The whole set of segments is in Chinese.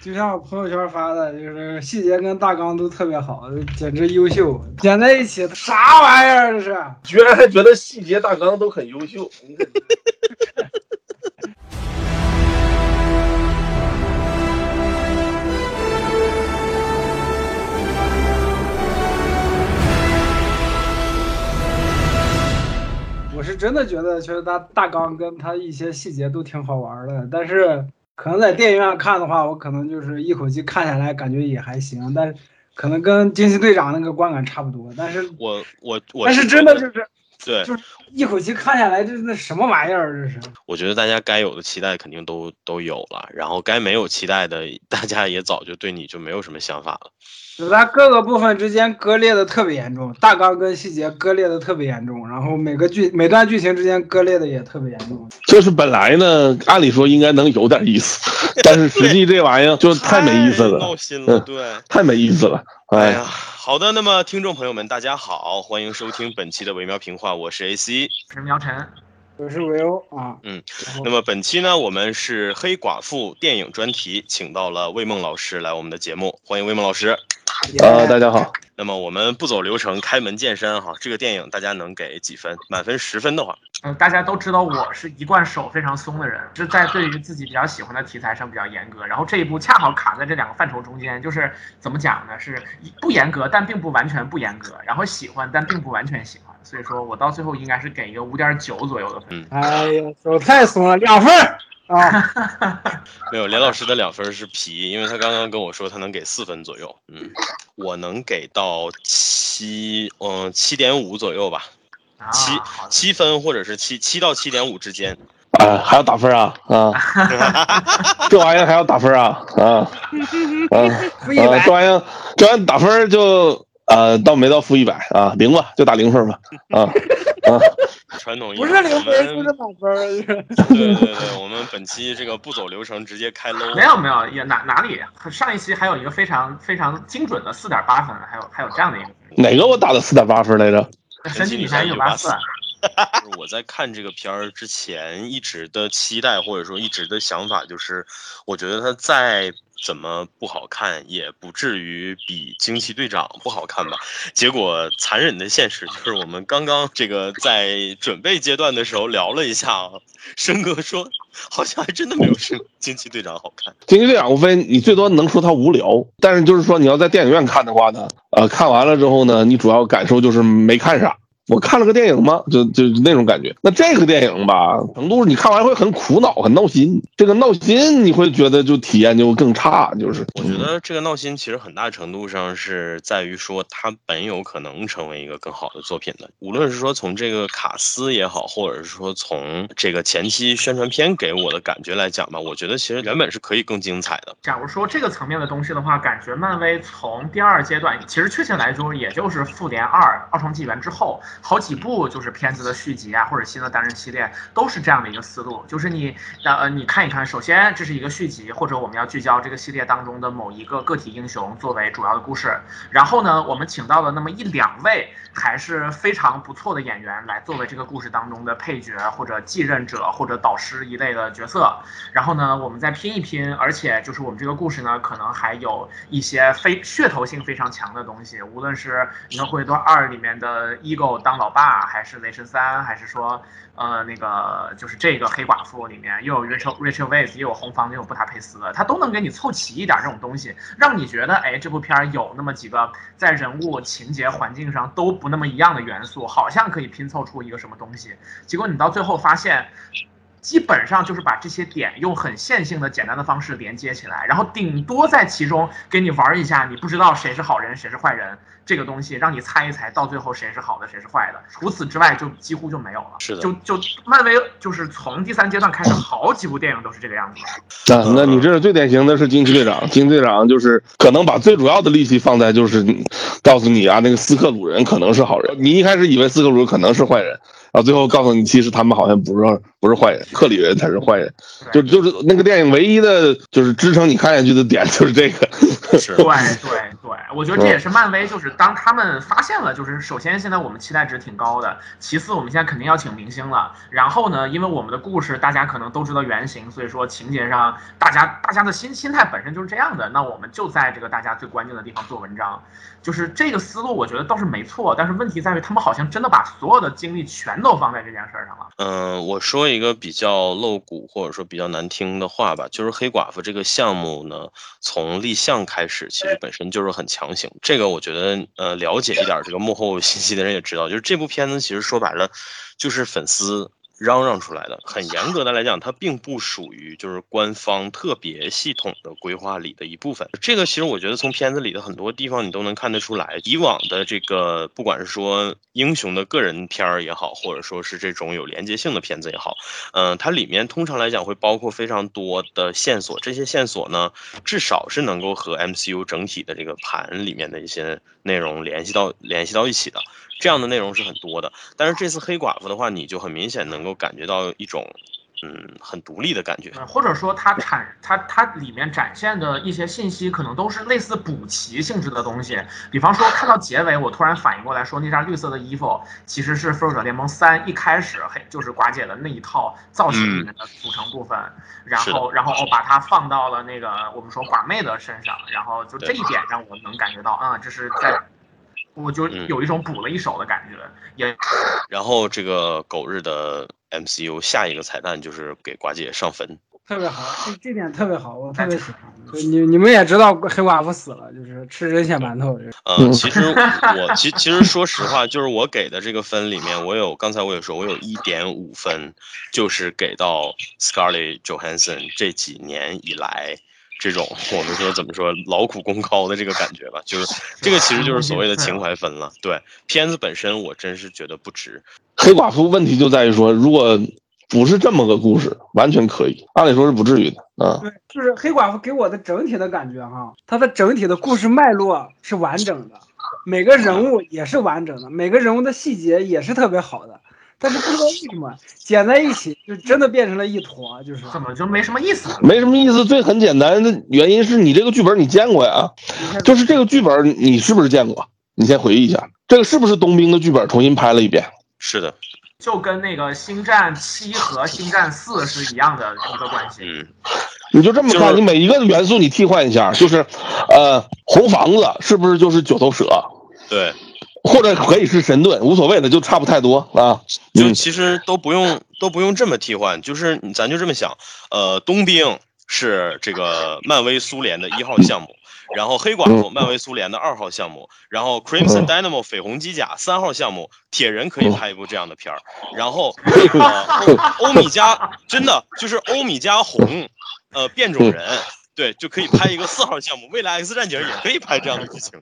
就像我朋友圈发的，就是细节跟大纲都特别好，简直优秀。剪在一起，啥玩意儿这是？居然还觉得细节大纲都很优秀。我是真的觉得，其实他大纲跟他一些细节都挺好玩的，但是可能在电影院看的话，我可能就是一口气看下来，感觉也还行，但是可能跟惊奇队长那个观感差不多。但是我我我，但是真的就是对，就是一口气看下来，这那什么玩意儿？这是？我觉得大家该有的期待肯定都都有了，然后该没有期待的，大家也早就对你就没有什么想法了。就它各个部分之间割裂的特别严重，大纲跟细节割裂的特别严重，然后每个剧每段剧情之间割裂的也特别严重。就是本来呢，按理说应该能有点意思，但是实际这玩意儿就太没意思了，闹心了，对，太没意思了。哎呀，好的，那么听众朋友们，大家好，欢迎收听本期的《维妙评话》，我是 AC，我是苗晨。我是维欧啊，嗯，那么本期呢，我们是黑寡妇电影专题，请到了魏梦老师来我们的节目，欢迎魏梦老师。呃，大家好。那么我们不走流程，开门见山哈，这个电影大家能给几分？满分十分的话，嗯，大家都知道我是一贯手非常松的人，是在对于自己比较喜欢的题材上比较严格，然后这一部恰好卡在这两个范畴中间，就是怎么讲呢？是不严格，但并不完全不严格，然后喜欢，但并不完全喜欢，所以说我到最后应该是给一个五点九左右的分。哎呀，手太松了，两分。啊，没有，连老师的两分是皮，因为他刚刚跟我说他能给四分左右，嗯，我能给到七，嗯，七点五左右吧，七七分或者是七七到七点五之间。啊，还要打分啊啊！这玩意儿还要打分啊啊 啊！这玩意儿这玩意儿打分就呃，到没到负一百啊？零吧，就打零分吧啊啊！传统不是零分就是满分。对对对，我们本期这个不走流程，直接开 low。没有没有，也哪哪里？上一期还有一个非常非常精准的四点八分，还有还有这样的一个。哪个我打的四点八分来着？神奇女侠一九八四。我在看这个片儿之前，一直的期待或者说一直的想法就是，我觉得它再怎么不好看，也不至于比惊奇队长不好看吧。结果残忍的现实就是，我们刚刚这个在准备阶段的时候聊了一下啊，申哥说好像还真的没有惊惊奇队长好看。惊奇队长无非你最多能说它无聊，但是就是说你要在电影院看的话呢，呃，看完了之后呢，你主要感受就是没看啥。我看了个电影吗？就就那种感觉。那这个电影吧，程度你看完会很苦恼、很闹心。这个闹心你会觉得就体验就更差。就是我觉得这个闹心其实很大程度上是在于说它本有可能成为一个更好的作品的。无论是说从这个卡斯也好，或者是说从这个前期宣传片给我的感觉来讲吧，我觉得其实原本是可以更精彩的。假如说这个层面的东西的话，感觉漫威从第二阶段，其实确切来说，也就是复联二、二重纪元之后。好几部就是片子的续集啊，或者新的单人系列，都是这样的一个思路，就是你呃，你看一看，首先这是一个续集，或者我们要聚焦这个系列当中的某一个个体英雄作为主要的故事，然后呢，我们请到了那么一两位还是非常不错的演员来作为这个故事当中的配角或者继任者或者导师一类的角色，然后呢，我们再拼一拼，而且就是我们这个故事呢，可能还有一些非噱头性非常强的东西，无论是《银河护卫队二》里面的 Ego 当老爸，还是雷神三，还是说，呃，那个就是这个黑寡妇里面又有 Rachel Rachel Weisz，又有红方，又有布达佩斯，他都能给你凑齐一点这种东西，让你觉得，哎，这部片儿有那么几个在人物、情节、环境上都不那么一样的元素，好像可以拼凑出一个什么东西。结果你到最后发现，基本上就是把这些点用很线性的、简单的方式连接起来，然后顶多在其中给你玩一下，你不知道谁是好人，谁是坏人。这个东西让你猜一猜，到最后谁是好的，谁是坏的。除此之外，就几乎就没有了。是的，就就漫威就是从第三阶段开始，好几部电影都是这个样子。那那你这是最典型的是惊奇队长，惊奇队长就是可能把最主要的力气放在就是告诉你啊，那个斯克鲁人可能是好人。你一开始以为斯克鲁人可能是坏人，然后最后告诉你，其实他们好像不是不是坏人，克里人才是坏人。就就是那个电影唯一的就是支撑你看下去的点就是这个。对对对，我觉得这也是漫威，就是当他们发现了，就是首先现在我们期待值挺高的，其次我们现在肯定要请明星了，然后呢，因为我们的故事大家可能都知道原型，所以说情节上大家大家的心心态本身就是这样的，那我们就在这个大家最关键的地方做文章，就是这个思路，我觉得倒是没错，但是问题在于他们好像真的把所有的精力全都放在这件事儿上了。嗯，我说一个比较露骨或者说比较难听的话吧，就是黑寡妇这个项目呢，从立项开始其实本身就是很强行。这个我觉得，呃，了解一点这个幕后信息的人也知道，就是这部片子其实说白了就是粉丝。嚷嚷出来的，很严格的来讲，它并不属于就是官方特别系统的规划里的一部分。这个其实我觉得从片子里的很多地方你都能看得出来，以往的这个不管是说英雄的个人片儿也好，或者说是这种有连接性的片子也好，嗯，它里面通常来讲会包括非常多的线索，这些线索呢，至少是能够和 MCU 整体的这个盘里面的一些内容联系到联系到一起的。这样的内容是很多的，但是这次黑寡妇的话，你就很明显能够感觉到一种，嗯，很独立的感觉，或者说它产它它里面展现的一些信息，可能都是类似补齐性质的东西。比方说，看到结尾，我突然反应过来，说那件绿色的衣服其实是《复仇者联盟三》一开始嘿就是寡姐的那一套造型里面的组成部分，然后然后我把它放到了那个我们说寡妹的身上，然后就这一点让我能感觉到，啊，这是在。我就有一种补了一手的感觉，也。然后这个狗日的 MCU 下一个彩蛋就是给寡姐上坟，特别好，这这点特别好，我特别喜欢。你你们也知道黑寡妇死了，就是吃人血馒头。嗯，其实我其其实说实话，就是我给的这个分里面，我有刚才我也说，我有一点五分，就是给到 Scarlett Johansson 这几年以来。这种我们说怎么说劳苦功高的这个感觉吧，就是这个其实就是所谓的情怀分了。对片子本身，我真是觉得不值。黑寡妇问题就在于说，如果不是这么个故事，完全可以，按理说是不至于的啊。对，就是黑寡妇给我的整体的感觉哈，它的整体的故事脉络是完整的，每个人物也是完整的，每个人物的细节也是特别好的。但是不知道为什么剪在一起就真的变成了一坨，就是怎么就没什么意思？没什么意思，最很简单的原因是你这个剧本你见过呀？就是这个剧本你是不是见过？你先回忆一下，这个是不是冬兵的剧本重新拍了一遍？是的，就跟那个星战七和星战四是一样的一个关系。嗯，你就这么看，你每一个元素你替换一下，就是，呃，红房子是不是就是九头蛇？对。或者可以是神盾，无所谓的，就差不太多啊。就其实都不用都不用这么替换，就是咱就这么想，呃，冬兵是这个漫威苏联的一号项目，然后黑寡妇漫威苏联的二号项目，然后 Crimson Dynamo 绯红机甲三号项目，铁人可以拍一部这样的片儿，然后 这个欧米伽真的就是欧米伽红，呃，变种人。对，就可以拍一个四号项目，未来 X 战警也可以拍这样的剧情。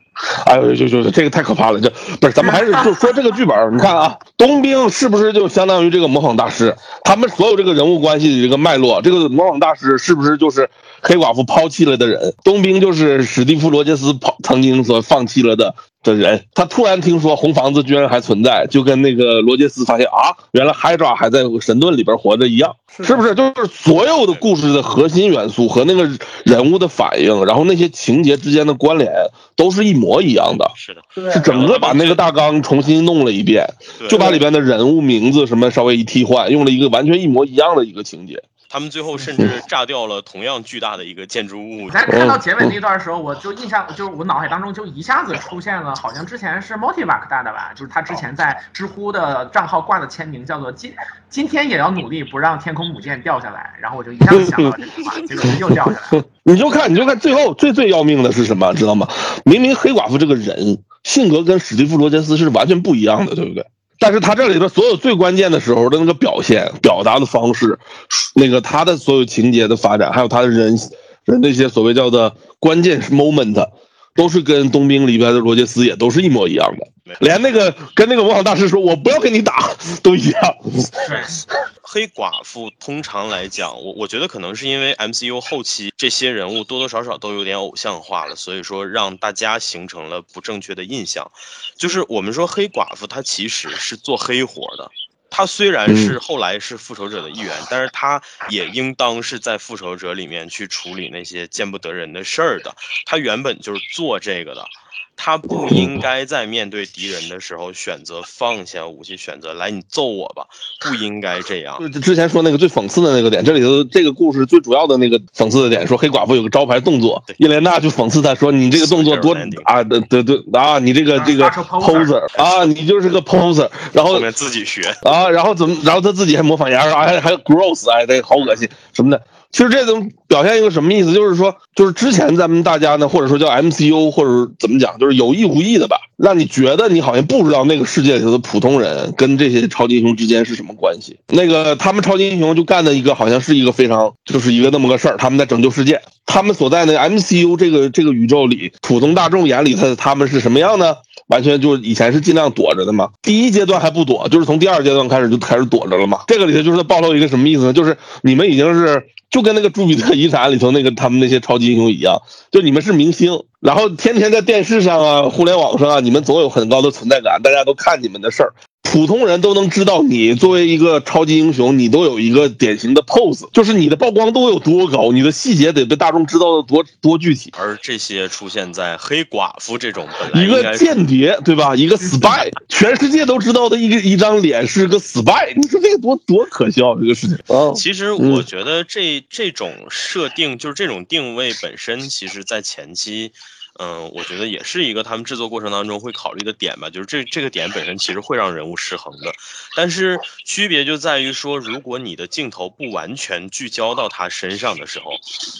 哎呦，就就这个太可怕了，这不是咱们还是就说这个剧本，你看啊，冬兵是不是就相当于这个模仿大师？他们所有这个人物关系的这个脉络，这个模仿大师是不是就是黑寡妇抛弃了的人？冬兵就是史蒂夫罗杰斯抛曾经所放弃了的。的人，他突然听说红房子居然还存在，就跟那个罗杰斯发现啊，原来 Hydra 还在神盾里边活着一样，是不是？就是所有的故事的核心元素和那个人物的反应，然后那些情节之间的关联，都是一模一样的。是的，是整个把那个大纲重新弄了一遍，就把里边的人物名字什么稍微一替换，用了一个完全一模一样的一个情节。他们最后甚至炸掉了同样巨大的一个建筑物。在看到结尾那段的时候，我就印象，就是我脑海当中就一下子出现了，好像之前是 Motivac 大的吧，就是他之前在知乎的账号挂的签名叫做“今今天也要努力不让天空母舰掉下来”，然后我就一下子想到这句话，结果又掉下来了。你就看，你就看最后最最要命的是什么，知道吗？明明黑寡妇这个人性格跟史蒂夫罗杰斯是完全不一样的，对不对？但是他这里边所有最关键的时候的那个表现、表达的方式，那个他的所有情节的发展，还有他的人人那些所谓叫做关键 moment，都是跟冬兵里边的罗杰斯也都是一模一样的。连那个跟那个模仿大师说“我不要跟你打”都一样。黑寡妇通常来讲，我我觉得可能是因为 MCU 后期这些人物多多少少都有点偶像化了，所以说让大家形成了不正确的印象。就是我们说黑寡妇她其实是做黑活的，她虽然是后来是复仇者的一员，但是他也应当是在复仇者里面去处理那些见不得人的事儿的。他原本就是做这个的。他不应该在面对敌人的时候选择放下武器，选择来你揍我吧，不应该这样。就之前说那个最讽刺的那个点，这里头这个故事最主要的那个讽刺的点，说黑寡妇有个招牌动作，叶莲娜就讽刺他说你这个动作多啊，对对对啊，你这个这个 poser 啊，你就是个 poser，然后自己学啊，然后怎么，然后他自己还模仿牙，还还 gross，哎，这好恶心什么的。其实这种表现一个什么意思？就是说，就是之前咱们大家呢，或者说叫 MCU，或者怎么讲，就是有意无意的吧，让你觉得你好像不知道那个世界里头的普通人跟这些超级英雄之间是什么关系。那个他们超级英雄就干的一个，好像是一个非常就是一个那么个事儿，他们在拯救世界。他们所在的 MCU 这个这个宇宙里，普通大众眼里他他们是什么样呢？完全就是以前是尽量躲着的嘛。第一阶段还不躲，就是从第二阶段开始就开始躲着了嘛。这个里头就是暴露一个什么意思呢？就是你们已经是。就跟那个朱比特遗产里头那个他们那些超级英雄一样，就你们是明星，然后天天在电视上啊、互联网上啊，你们总有很高的存在感，大家都看你们的事儿。普通人都能知道你作为一个超级英雄，你都有一个典型的 pose，就是你的曝光度有多高，你的细节得被大众知道的多多具体。而这些出现在黑寡妇这种一个间谍，对吧？一个 spy，全世界都知道的一个一张脸是个 spy，你说这个多多可笑这个事情啊！其实我觉得这这种设定，就是这种定位本身，其实在前期。嗯，我觉得也是一个他们制作过程当中会考虑的点吧，就是这这个点本身其实会让人物失衡的，但是区别就在于说，如果你的镜头不完全聚焦到他身上的时候，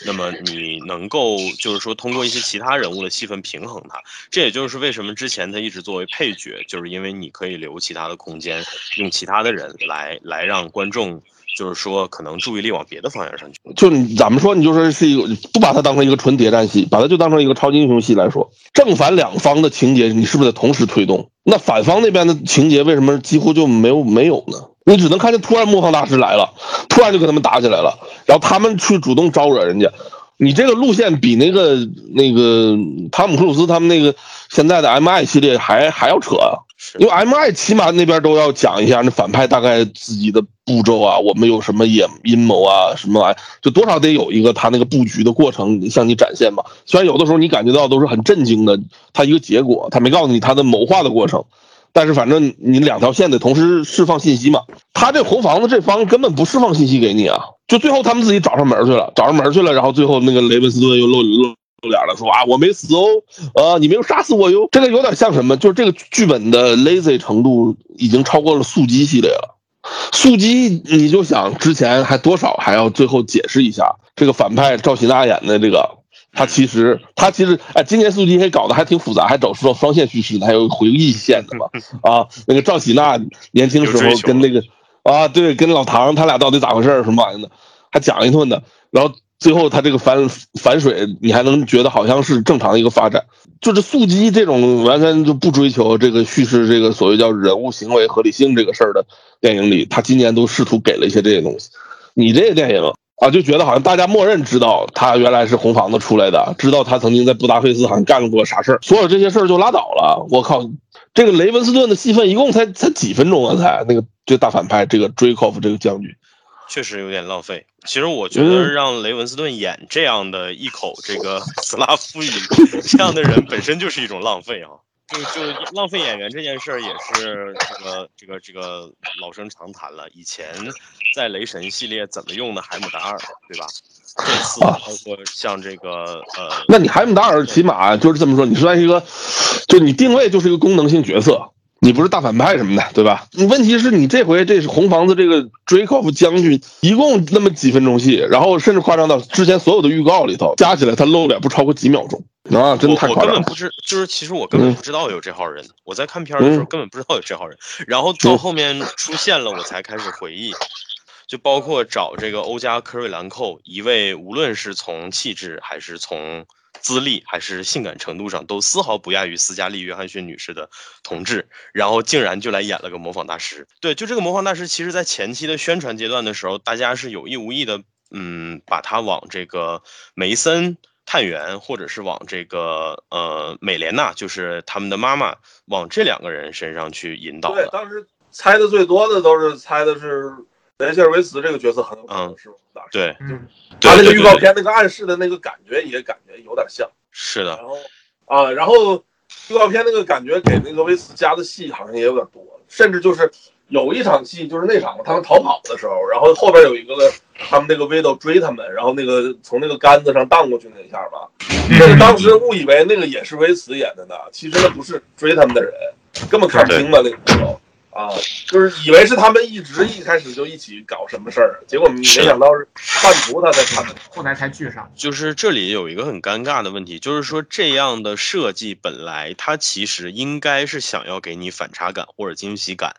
那么你能够就是说通过一些其他人物的戏份平衡他，这也就是为什么之前他一直作为配角，就是因为你可以留其他的空间，用其他的人来来让观众。就是说，可能注意力往别的方向上去。就你怎么说，你就说是一个不把它当成一个纯谍战戏，把它就当成一个超级英雄戏来说，正反两方的情节，你是不是得同时推动？那反方那边的情节为什么几乎就没有没有呢？你只能看见突然魔方大师来了，突然就跟他们打起来了，然后他们去主动招惹人家。你这个路线比那个那个汤姆克鲁斯他们那个现在的 M I 系列还还要扯啊！因为 M I 起码那边都要讲一下那反派大概自己的步骤啊，我们有什么阴阴谋啊，什么玩意，就多少得有一个他那个布局的过程向你展现吧。虽然有的时候你感觉到都是很震惊的，他一个结果，他没告诉你他的谋划的过程。但是反正你两条线得同时释放信息嘛，他这红房子这方根本不释放信息给你啊，就最后他们自己找上门去了，找上门去了，然后最后那个雷文斯顿又露露露脸了，说啊我没死哦，呃你没有杀死我哟，这个有点像什么？就是这个剧本的 lazy 程度已经超过了速激系列了，速激你就想之前还多少还要最后解释一下这个反派赵喜娜演的这个。他其实，他其实，哎，今年速激还搞得还挺复杂，还走双双线叙事的，还有回忆线的嘛。啊，那个赵喜娜年轻时候跟那个，啊，对，跟老唐他俩到底咋回事什么玩意的，还讲一顿的。然后最后他这个反反水，你还能觉得好像是正常的一个发展。就是速激这种完全就不追求这个叙事，这个所谓叫人物行为合理性这个事儿的电影里，他今年都试图给了一些这些东西。你这个电影。啊，就觉得好像大家默认知道他原来是红房子出来的，知道他曾经在布达佩斯好像干过啥事儿，所有这些事儿就拉倒了。我靠，这个雷文斯顿的戏份一共才才几分钟啊？才那个这大反派这个 Dracov 这个将军，确实有点浪费。其实我觉得让雷文斯顿演这样的一口这个 斯拉夫语这样的人，本身就是一种浪费啊。就就浪费演员这件事儿也是这个这个这个老生常谈了。以前在雷神系列怎么用的海姆达尔，对吧？这次包括像这个呃，那你海姆达尔起码就是这么说，你算是一个，就你定位就是一个功能性角色，你不是大反派什么的，对吧？你问题是你这回这是红房子这个 Dracov 将军，一共那么几分钟戏，然后甚至夸张到之前所有的预告里头加起来他露脸不超过几秒钟。啊，真的太我根本不知，就是其实我根本不知道有这号人。我在看片的时候根本不知道有这号人，然后到后面出现了，我才开始回忆。就包括找这个欧加科瑞兰蔻，一位无论是从气质还是从资历还是性感程度上，都丝毫不亚于斯嘉丽约翰逊女士的同志，然后竟然就来演了个模仿大师。对，就这个模仿大师，其实在前期的宣传阶段的时候，大家是有意无意的，嗯，把他往这个梅森。探员，或者是往这个呃美莲娜，就是他们的妈妈，往这两个人身上去引导。对，当时猜的最多的都是猜的是雷切尔维茨这个角色很有可能是大师。对，他那个预告片那个暗示的那个感觉也感觉有点像。是的。然后啊，然后预告片那个感觉给那个维斯加的戏好像也有点多，甚至就是有一场戏就是那场他们逃跑的时候，然后后边有一个他们那个 widow 追他们，然后那个从那个杆子上荡过去那一下吧，那个当时误以为那个也是维斯演的呢，其实那不是追他们的人，根本看不清吧那个时候。啊，就是以为是他们一直一开始就一起搞什么事儿，结果没想到是半途他在他们，后来才聚上。就是这里有一个很尴尬的问题，就是说这样的设计本来它其实应该是想要给你反差感或者惊喜感，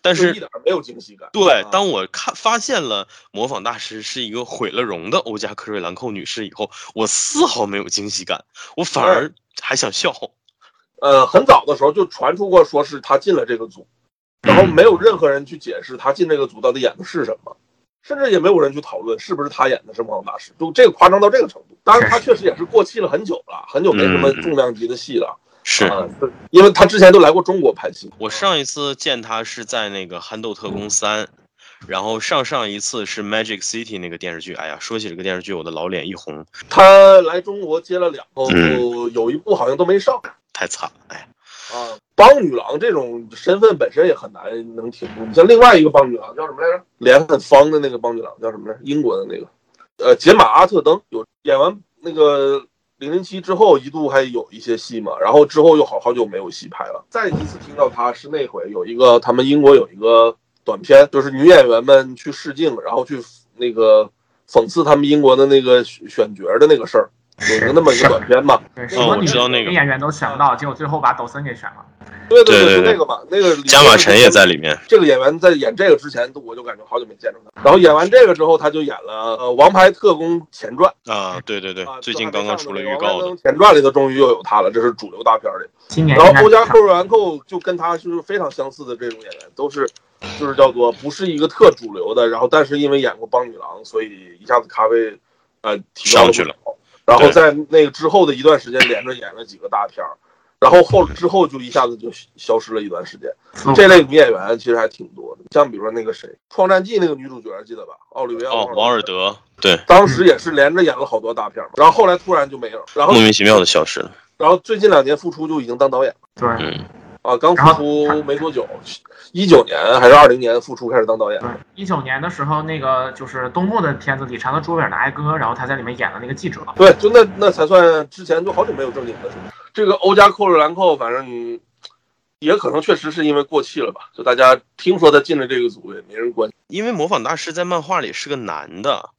但是一点没有惊喜感。对，当我看发现了模仿大师是一个毁了容的欧加克瑞兰蔻女士以后，我丝毫没有惊喜感，我反而还想笑。呃，很早的时候就传出过说是他进了这个组。然后没有任何人去解释他进这个组到底演的是什么，甚至也没有人去讨论是不是他演的是魔法大师，就这个夸张到这个程度。当然，他确实也是过气了很久了，很久没什么重量级的戏了。是，因为他之前都来过中国拍戏。我上一次见他是在那个《憨豆特工三》，然后上上一次是《Magic City》那个电视剧。哎呀，说起这个电视剧，我的老脸一红。他来中国接了两部，有一部好像都没上，太惨了。哎。啊，邦女郎这种身份本身也很难能挺住。你像另外一个邦女郎叫什么来着？脸很方的那个邦女郎叫什么来着？英国的那个，呃，杰玛阿特登有演完那个零零七之后，一度还有一些戏嘛，然后之后又好好久没有戏拍了。再一次听到她是那回有一个他们英国有一个短片，就是女演员们去试镜，然后去那个讽刺他们英国的那个选角的那个事儿。有那么一个短片嘛？对，什么女女演员都选不到，结果最后把抖森给选了。对对对，是那个嘛，那个加马辰也在里面。这个演员在演这个之前，我就感觉好久没见着他。然后演完这个之后，他就演了《呃王牌特工前传》啊，对对对，最近刚刚出了预告的前传里头终于又有他了，这是主流大片里。今年。然后欧加克瑞兰蔻就跟他就是非常相似的这种演员，都是就是叫做不是一个特主流的，然后但是因为演过邦女郎，所以一下子咖位呃提上去了。然后在那个之后的一段时间，连着演了几个大片儿，然后后之后就一下子就消失了一段时间。这类女演员其实还挺多的，像比如说那个谁，《创战记》那个女主角记得吧？奥利维奥哦，王尔德，对，当时也是连着演了好多大片嘛，然后后来突然就没有，然后莫名其妙的消失了。然后最近两年复出就已经当导演了，对。啊，刚复出没多久，一九年还是二零年复出开始当导演。一九年的时候，那个就是东木的片子里，长得朱维尔的哀歌，然后他在里面演了那个记者。对，就那那才算之前就好久没有正经的。这个欧加克瑞兰蔻，反正也可能确实是因为过气了吧？就大家听说他进了这个组，也没人关。因为模仿大师在漫画里是个男的，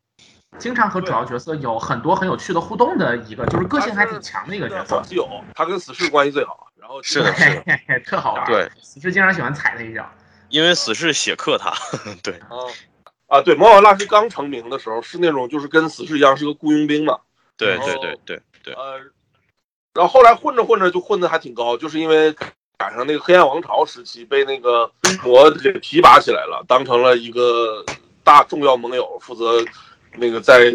经常和主要角色有很多很有趣的互动的一个，就是个性还挺强的一个角色。有，他跟死侍关系最好。然后是的，是的，特好玩。对，死侍经常喜欢踩他一脚，因为死侍写克他。对，啊啊，对，魔法大师刚成名的时候是那种就是跟死侍一样是个雇佣兵嘛。对对对对对。呃，然后后来混着混着就混的还挺高，就是因为赶上那个黑暗王朝时期，被那个魔给提拔起来了，当成了一个大重要盟友，负责那个在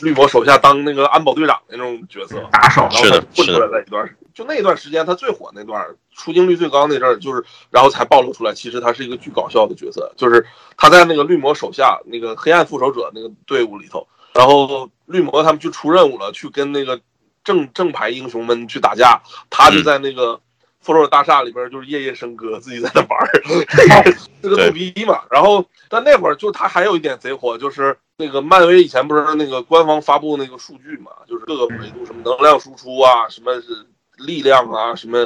绿魔手下当那个安保队长那种角色，打手。是的，混出来了一段。就那段时间，他最火那段，出镜率最高那阵儿，就是然后才暴露出来，其实他是一个巨搞笑的角色，就是他在那个绿魔手下那个黑暗复仇者那个队伍里头，然后绿魔他们去出任务了，去跟那个正正牌英雄们去打架，他就在那个复仇者大厦里边就是夜夜笙歌，自己在那玩儿，这个逗逼嘛。然后但那会儿就他还有一点贼火，就是那个漫威以前不是那个官方发布那个数据嘛，就是各个维度什么能量输出啊，什么是。力量啊，什么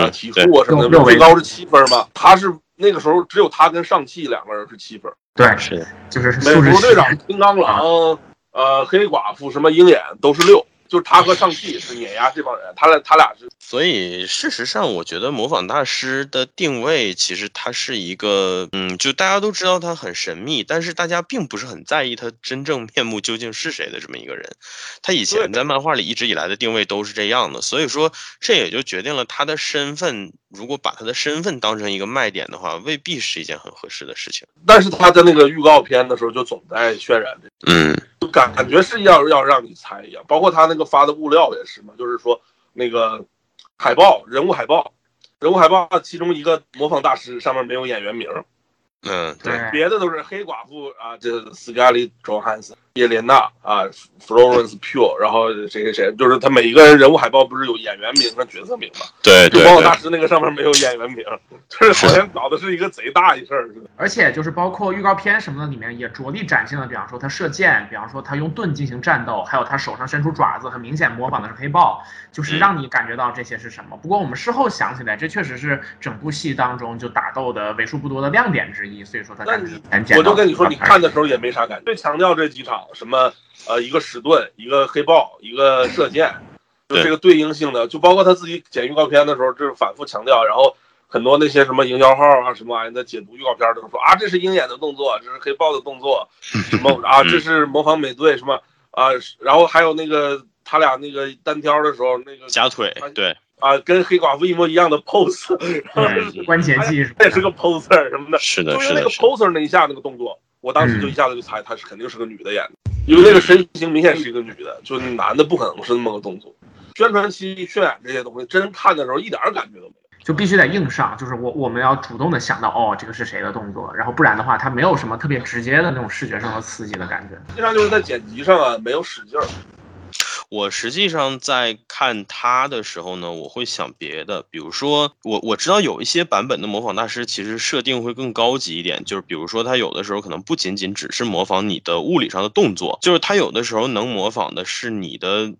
啊，体术啊，什么的，最高是七分嘛。他是那个时候只有他跟上汽两个人是七分。对，是就是美国队长、金刚狼、呃，黑寡妇、什么鹰眼都是六。就是他和上汽是碾压这帮人，他俩他俩是。所以事实上，我觉得模仿大师的定位其实他是一个，嗯，就大家都知道他很神秘，但是大家并不是很在意他真正面目究竟是谁的这么一个人。他以前在漫画里一直以来的定位都是这样的，所以说这也就决定了他的身份。如果把他的身份当成一个卖点的话，未必是一件很合适的事情。但是他在那个预告片的时候就总在渲染这，嗯，就感感觉是要要让你猜一样。包括他那个发的物料也是嘛，就是说那个海报人物海报，人物海报其中一个模仿大师上面没有演员名，嗯，对，别的都是黑寡妇啊，这斯嘉丽·卓汉斯，叶莲娜啊，Florence Pugh，然后谁谁谁，就是他每一个人人物海报不是有演员名和角色名吗？就对对对《魔法大师》那个上面没有演员名，就是好像搞的是一个贼大一事儿似的。而且就是包括预告片什么的里面也着力展现了，比方说他射箭，比方说他用盾进行战斗，还有他手上伸出爪子，很明显模仿的是黑豹，就是让你感觉到这些是什么。不过我们事后想起来，这确实是整部戏当中就打斗的为数不多的亮点之一，所以说他那你。我就跟你说，你看的时候也没啥感觉。最强调这几场什么呃，一个史盾，一个黑豹，一个射箭，就这个对应性的，就包括他自己剪预告片的时候，就是反复强调，然后。很多那些什么营销号啊什么玩意的解读预告片都说啊，这是鹰眼的动作，这是黑豹的动作，什么啊，这是模仿美队什么啊，然后还有那个他俩那个单挑的时候那个夹腿，对，啊，跟黑寡妇一模一样的 pose，对 关节技术他也是个 poser 什么的，是的，就是那个，poser 那一下那个动作，我当时就嗯一下子就猜她是肯定是个女的演的，因为那个身形明显是一个女的，就是男的不可能是那么个动作。宣传期渲染这些东西，真看的时候一点感觉都没有。就必须得硬上，就是我我们要主动的想到哦，这个是谁的动作，然后不然的话，它没有什么特别直接的那种视觉上的刺激的感觉。实际上就是在剪辑上啊，没有使劲儿。我实际上在看他的时候呢，我会想别的，比如说我我知道有一些版本的模仿大师其实设定会更高级一点，就是比如说他有的时候可能不仅仅只是模仿你的物理上的动作，就是他有的时候能模仿的是你的。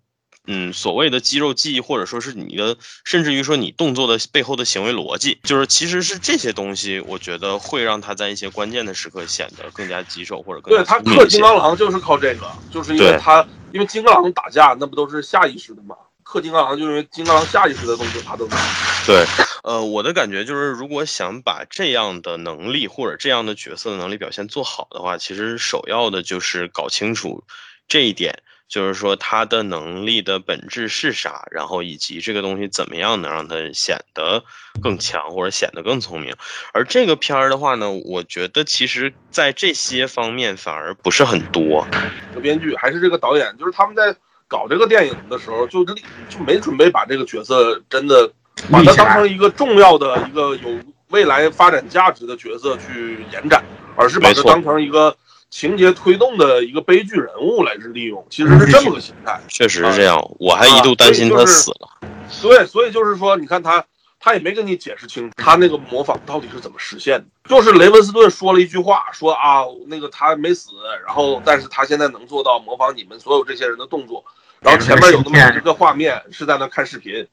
嗯，所谓的肌肉记忆，或者说是你的，甚至于说你动作的背后的行为逻辑，就是其实是这些东西，我觉得会让他在一些关键的时刻显得更加棘手，或者更对他克金刚狼就是靠这个，就是因为他因为金刚狼打架那不都是下意识的嘛，克金刚狼就因为金刚狼下意识的动作他都能。对，呃，我的感觉就是，如果想把这样的能力或者这样的角色的能力表现做好的话，其实首要的就是搞清楚这一点，就是说他的能力的本质是啥，然后以及这个东西怎么样能让他显得更强或者显得更聪明。而这个片儿的话呢，我觉得其实在这些方面反而不是很多。这个编剧还是这个导演，就是他们在搞这个电影的时候，就就没准备把这个角色真的把它当成一个重要的一个有未来发展价值的角色去延展，而是把它当成一个情节推动的一个悲剧人物来利用，其实是这么个心态。确实是这样，我还一度担心他死了。对，所以就是说，你看他，他也没跟你解释清楚他那个模仿到底是怎么实现的。就是雷文斯顿说了一句话，说啊，那个他没死，然后但是他现在能做到模仿你们所有这些人的动作。然后前面有那么一个画面是在那看视频，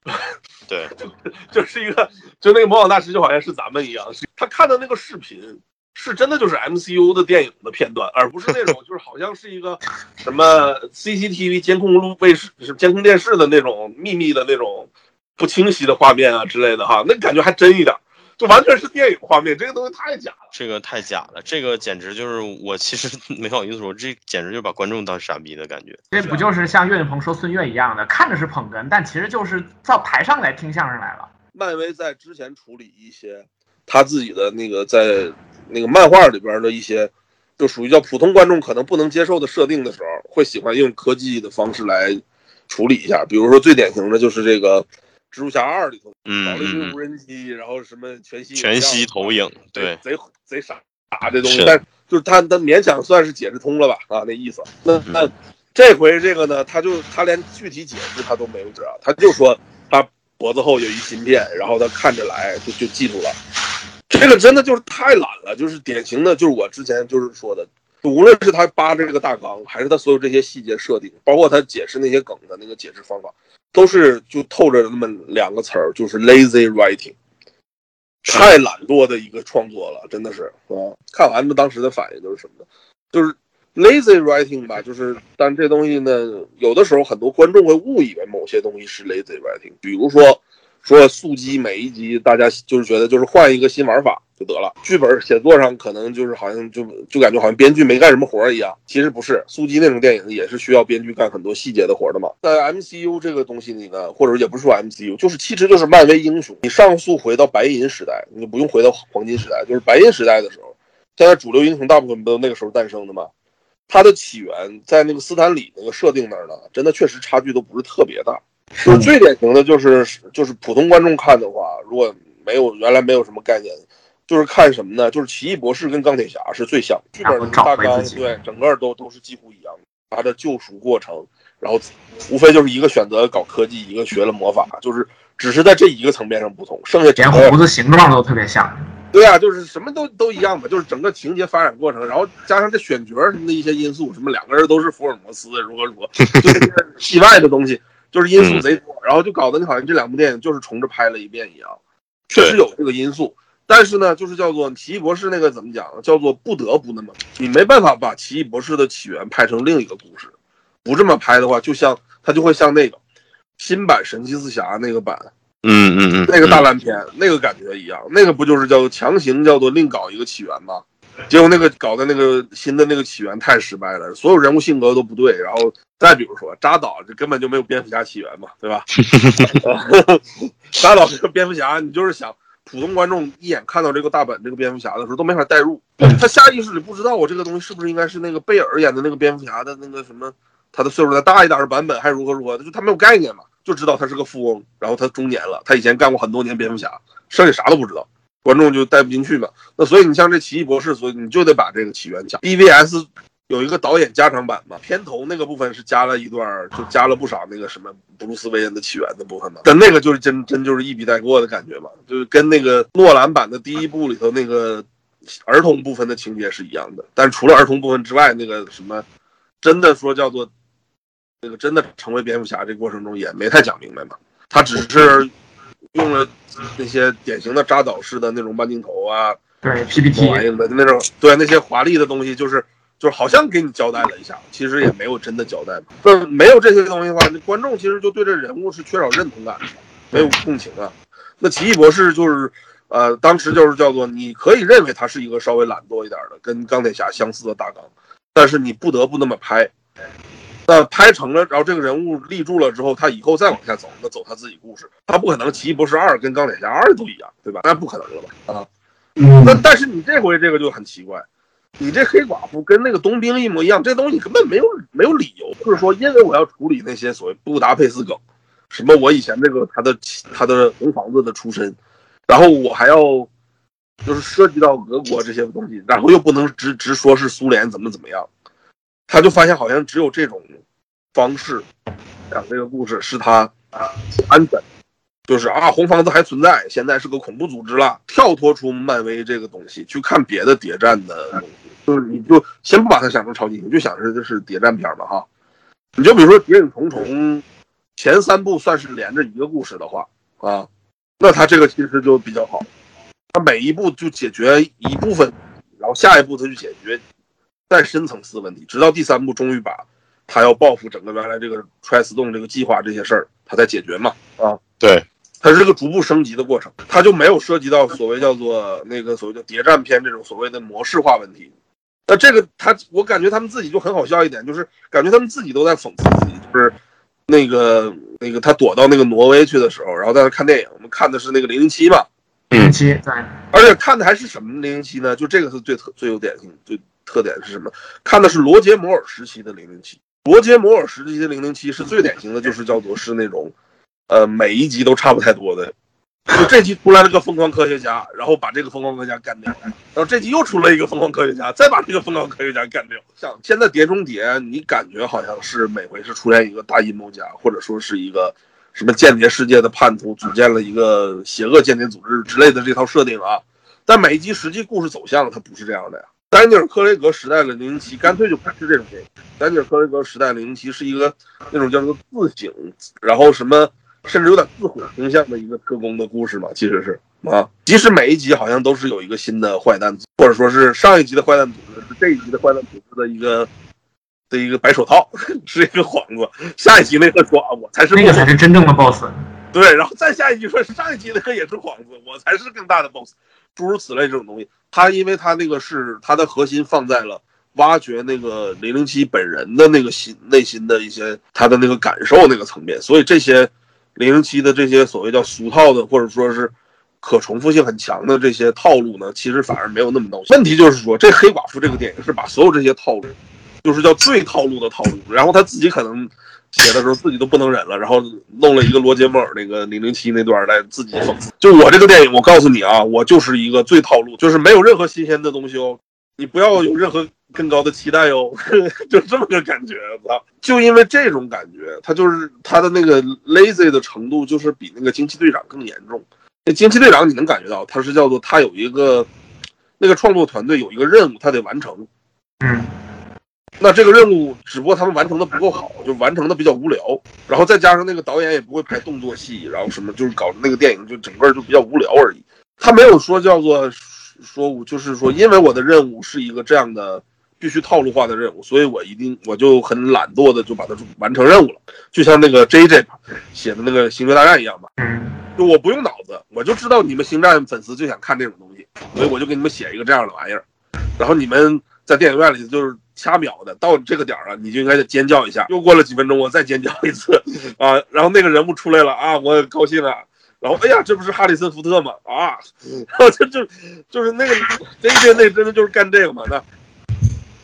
对，就是一个，就那个模仿大师就好像是咱们一样，是他看的那个视频是真的就是 MCU 的电影的片段，而不是那种就是好像是一个 什么 CCTV 监控录卫视、是监控电视的那种秘密的那种不清晰的画面啊之类的哈，那感觉还真一点，就完全是电影画面，这个东西太假了。这个太假了，这个简直就是我其实 没好意思说，这简直就把观众当傻逼的感觉。这不就是像岳云鹏说孙越一样的，看着是捧哏，但其实就是到台上来听相声来了。漫威在之前处理一些他自己的那个在那个漫画里边的一些，就属于叫普通观众可能不能接受的设定的时候，会喜欢用科技的方式来处理一下。比如说最典型的就是这个蜘蛛侠二里头嗯搞了一堆嗯无人机，然后什么全息全息投影，对对，贼贼傻傻这东西是，但就是他他勉强算是解释通了吧啊那意思。那嗯那这回这个呢，他就他连具体解释他都没有知道，他就说他脖子后有一芯片，然后他看着来就就记住了。这个真的就是太懒了，就是典型的，就是我之前就是说的，无论是他扒这个大纲，还是他所有这些细节设定，包括他解释那些梗的那个解释方法，都是就透着那么两个词儿，就是 lazy writing。太懒惰的一个创作了，真的是啊！看完了当时的反应就是什么呢？就是 lazy writing 吧，就是但这东西呢，有的时候很多观众会误以为某些东西是 lazy writing，比如说说速激每一集大家就是觉得就是换一个新玩法就得了，剧本写作上可能就是好像就就感觉好像编剧没干什么活一样，其实不是，速激那种电影也是需要编剧干很多细节的活的嘛。在 MCU 这个东西里呢，或者也不是说 MCU，就是其实就是漫威英雄，你上溯回到白银时代，你就不用回到黄金时代，就是白银时代的时候，现在主流英雄大部分不都那个时候诞生的吗？它的起源在那个斯坦李那个设定那儿呢，真的确实差距都不是特别大。就是最典型的就是就是普通观众看的话，如果没有原来没有什么概念，就是看什么呢？就是奇异博士跟钢铁侠是最像，剧本的大纲对整个都都是几乎一样的。他的救赎过程，然后无非就是一个选择搞科技，一个学了魔法，就是只是在这一个层面上不同，剩下连胡子形状都特别像。对啊，就是什么都都一样嘛，就是整个情节发展过程，然后加上这选角什么的一些因素，什么两个人都是福尔摩斯，如何如何，就是戏外的东西，就是因素贼多，然后就搞得你好像这两部电影就是重着拍了一遍一样，确实有这个因素。但是呢，就是叫做奇异博士那个怎么讲？叫做不得不那么，你没办法把奇异博士的起源拍成另一个故事，不这么拍的话，就像它就会像那个新版神奇四侠那个版，嗯嗯嗯，那个大烂片，那个感觉一样，那个不就是叫做强行叫做另搞一个起源吗？结果那个搞的那个新的那个起源太失败了，所有人物性格都不对，然后再比如说扎导，这根本就没有蝙蝠侠起源嘛，对吧？扎导这个蝙蝠侠，你就是想。普通观众一眼看到这个大本这个蝙蝠侠的时候都没法代入，他下意识里不知道我这个东西是不是应该是那个贝尔演的那个蝙蝠侠的那个什么，他的岁数再大一点的版本还是如何如何，就他没有概念嘛，就知道他是个富翁，然后他中年了，他以前干过很多年蝙蝠侠，剩下啥都不知道，观众就带不进去嘛。那所以你像这奇异博士，所以你就得把这个起源讲。BVS 有一个导演加长版嘛，片头那个部分是加了一段，就加了不少那个什么布鲁斯韦恩的起源的部分嘛。但那个就是真真就是一笔带过的感觉嘛，就是跟那个诺兰版的第一部里头那个儿童部分的情节是一样的。但除了儿童部分之外，那个什么真的说叫做那个真的成为蝙蝠侠这过程中也没太讲明白嘛。他只是用了那些典型的扎导式的那种慢镜头啊，对 PPT 玩意的那种，对那些华丽的东西，就是。就是好像给你交代了一下，其实也没有真的交代。就是没有这些东西的话，那观众其实就对这人物是缺少认同感的，没有共情啊。那奇异博士就是，呃，当时就是叫做你可以认为他是一个稍微懒惰一点的，跟钢铁侠相似的大纲，但是你不得不那么拍。那拍成了，然后这个人物立住了之后，他以后再往下走，那走他自己故事，他不可能奇异博士二跟钢铁侠二都一样，对吧？那不可能了吧？啊，那但是你这回这个就很奇怪。你这黑寡妇跟那个冬兵一模一样，这东西根本没有没有理由，就是说，因为我要处理那些所谓布达佩斯梗，什么我以前那个他的他的红房子的出身，然后我还要就是涉及到俄国这些东西，然后又不能直直说是苏联怎么怎么样，他就发现好像只有这种方式讲这个故事是他啊安全，就是啊红房子还存在，现在是个恐怖组织了，跳脱出漫威这个东西去看别的谍战的东西。就是你就先不把它想成超级英雄，就想着这是谍战片嘛哈。你就比如说《谍影重重》前三部算是连着一个故事的话啊，那它这个其实就比较好。它每一步就解决一部分，然后下一步它就解决再深层次问题，直到第三部终于把他要报复整个原来这个 Triston 这个计划这些事儿，他才解决嘛啊。对，它是个逐步升级的过程，它就没有涉及到所谓叫做那个所谓叫谍战片这种所谓的模式化问题。那这个他，我感觉他们自己就很好笑一点，就是感觉他们自己都在讽刺自己，就是那个那个他躲到那个挪威去的时候，然后在那看电影，我们看的是那个零零七嘛，零零七对，而且看的还是什么零零七呢？就这个是最特最有典型最特点是什么？看的是罗杰摩尔时期的零零七，罗杰摩尔时期的零零七是最典型的，就是叫做是那种，呃，每一集都差不太多的。就这集出来了个疯狂科学家，然后把这个疯狂科学家干掉，然后这集又出了一个疯狂科学家，再把这个疯狂科学家干掉。像现在《碟中谍》，你感觉好像是每回是出现一个大阴谋家，或者说是一个什么间谍世界的叛徒，组建了一个邪恶间谍组织之类的这套设定啊。但每一集实际故事走向它不是这样的呀。丹尼尔·克雷格时代的零零七干脆就不是这种电影。丹尼尔·克雷格时代零零七是一个那种叫做自省，然后什么。甚至有点自毁倾向的一个特工的故事嘛，其实是啊，即使每一集好像都是有一个新的坏蛋，或者说是上一集的坏蛋组织是这一集的坏蛋组织的一个的一个白手套，是一个幌子。下一集那个说啊，我才是那个才是真正的 boss。对，然后再下一集说上一集那个也是幌子，我才是更大的 boss。诸如此类这种东西，他因为他那个是他的核心放在了挖掘那个零零七本人的那个心内心的一些他的那个感受那个层面，所以这些。零零七的这些所谓叫俗套的，或者说是可重复性很强的这些套路呢，其实反而没有那么闹。问题就是说，这黑寡妇这个电影是把所有这些套路，就是叫最套路的套路，然后他自己可能写的时候自己都不能忍了，然后弄了一个罗杰摩尔那个零零七那段来自己讽刺。就我这个电影，我告诉你啊，我就是一个最套路，就是没有任何新鲜的东西哦。你不要有任何更高的期待哦，就这么个感觉。操！就因为这种感觉，他就是他的那个 lazy 的程度，就是比那个惊奇队长更严重。那惊奇队长你能感觉到，他是叫做他有一个那个创作团队有一个任务，他得完成。嗯，那这个任务只不过他们完成的不够好，就完成的比较无聊。然后再加上那个导演也不会拍动作戏，然后什么就是搞那个电影就整个就比较无聊而已。他没有说叫做说我就是说，因为我的任务是一个这样的必须套路化的任务，所以我一定我就很懒惰的就把它完成任务了，就像那个 J J 写的那个《星球大战》一样吧。嗯，就我不用脑子，我就知道你们星战粉丝就想看这种东西，所以我就给你们写一个这样的玩意儿，然后你们在电影院里就是掐秒的，到这个点儿了，你就应该尖叫一下。又过了几分钟，我再尖叫一次 啊，然后那个人物出来了啊，我高兴了。然后，哎呀，这不是哈里森福特吗？啊，然后这就就是那个这这那真的就是干这个嘛？那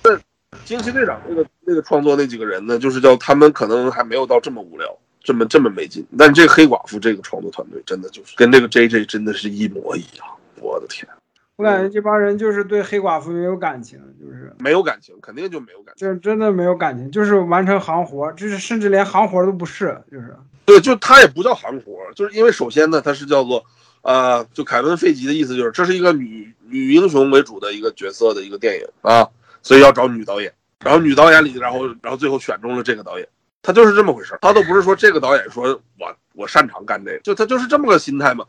那惊奇队长那个那个创作那几个人呢，就是叫他们可能还没有到这么无聊，这么这么没劲。但这个黑寡妇这个创作团队真的就是跟这个 J J 真的是一模一样，我的天，我感觉这帮人就是对黑寡妇没有感情，就是没有感情，肯定就没有感情。就是真的没有感情，就是完成行活，就是甚至连行活都不是，就是对，就他也不叫行活，就是因为首先呢，他是叫做，呃，就凯文·费吉的意思就是这是一个女女英雄为主的一个角色的一个电影啊，所以要找女导演，然后女导演里，然后然后最后选中了这个导演，他就是这么回事儿，他都不是说这个导演说我我擅长干这个，就他就是这么个心态嘛。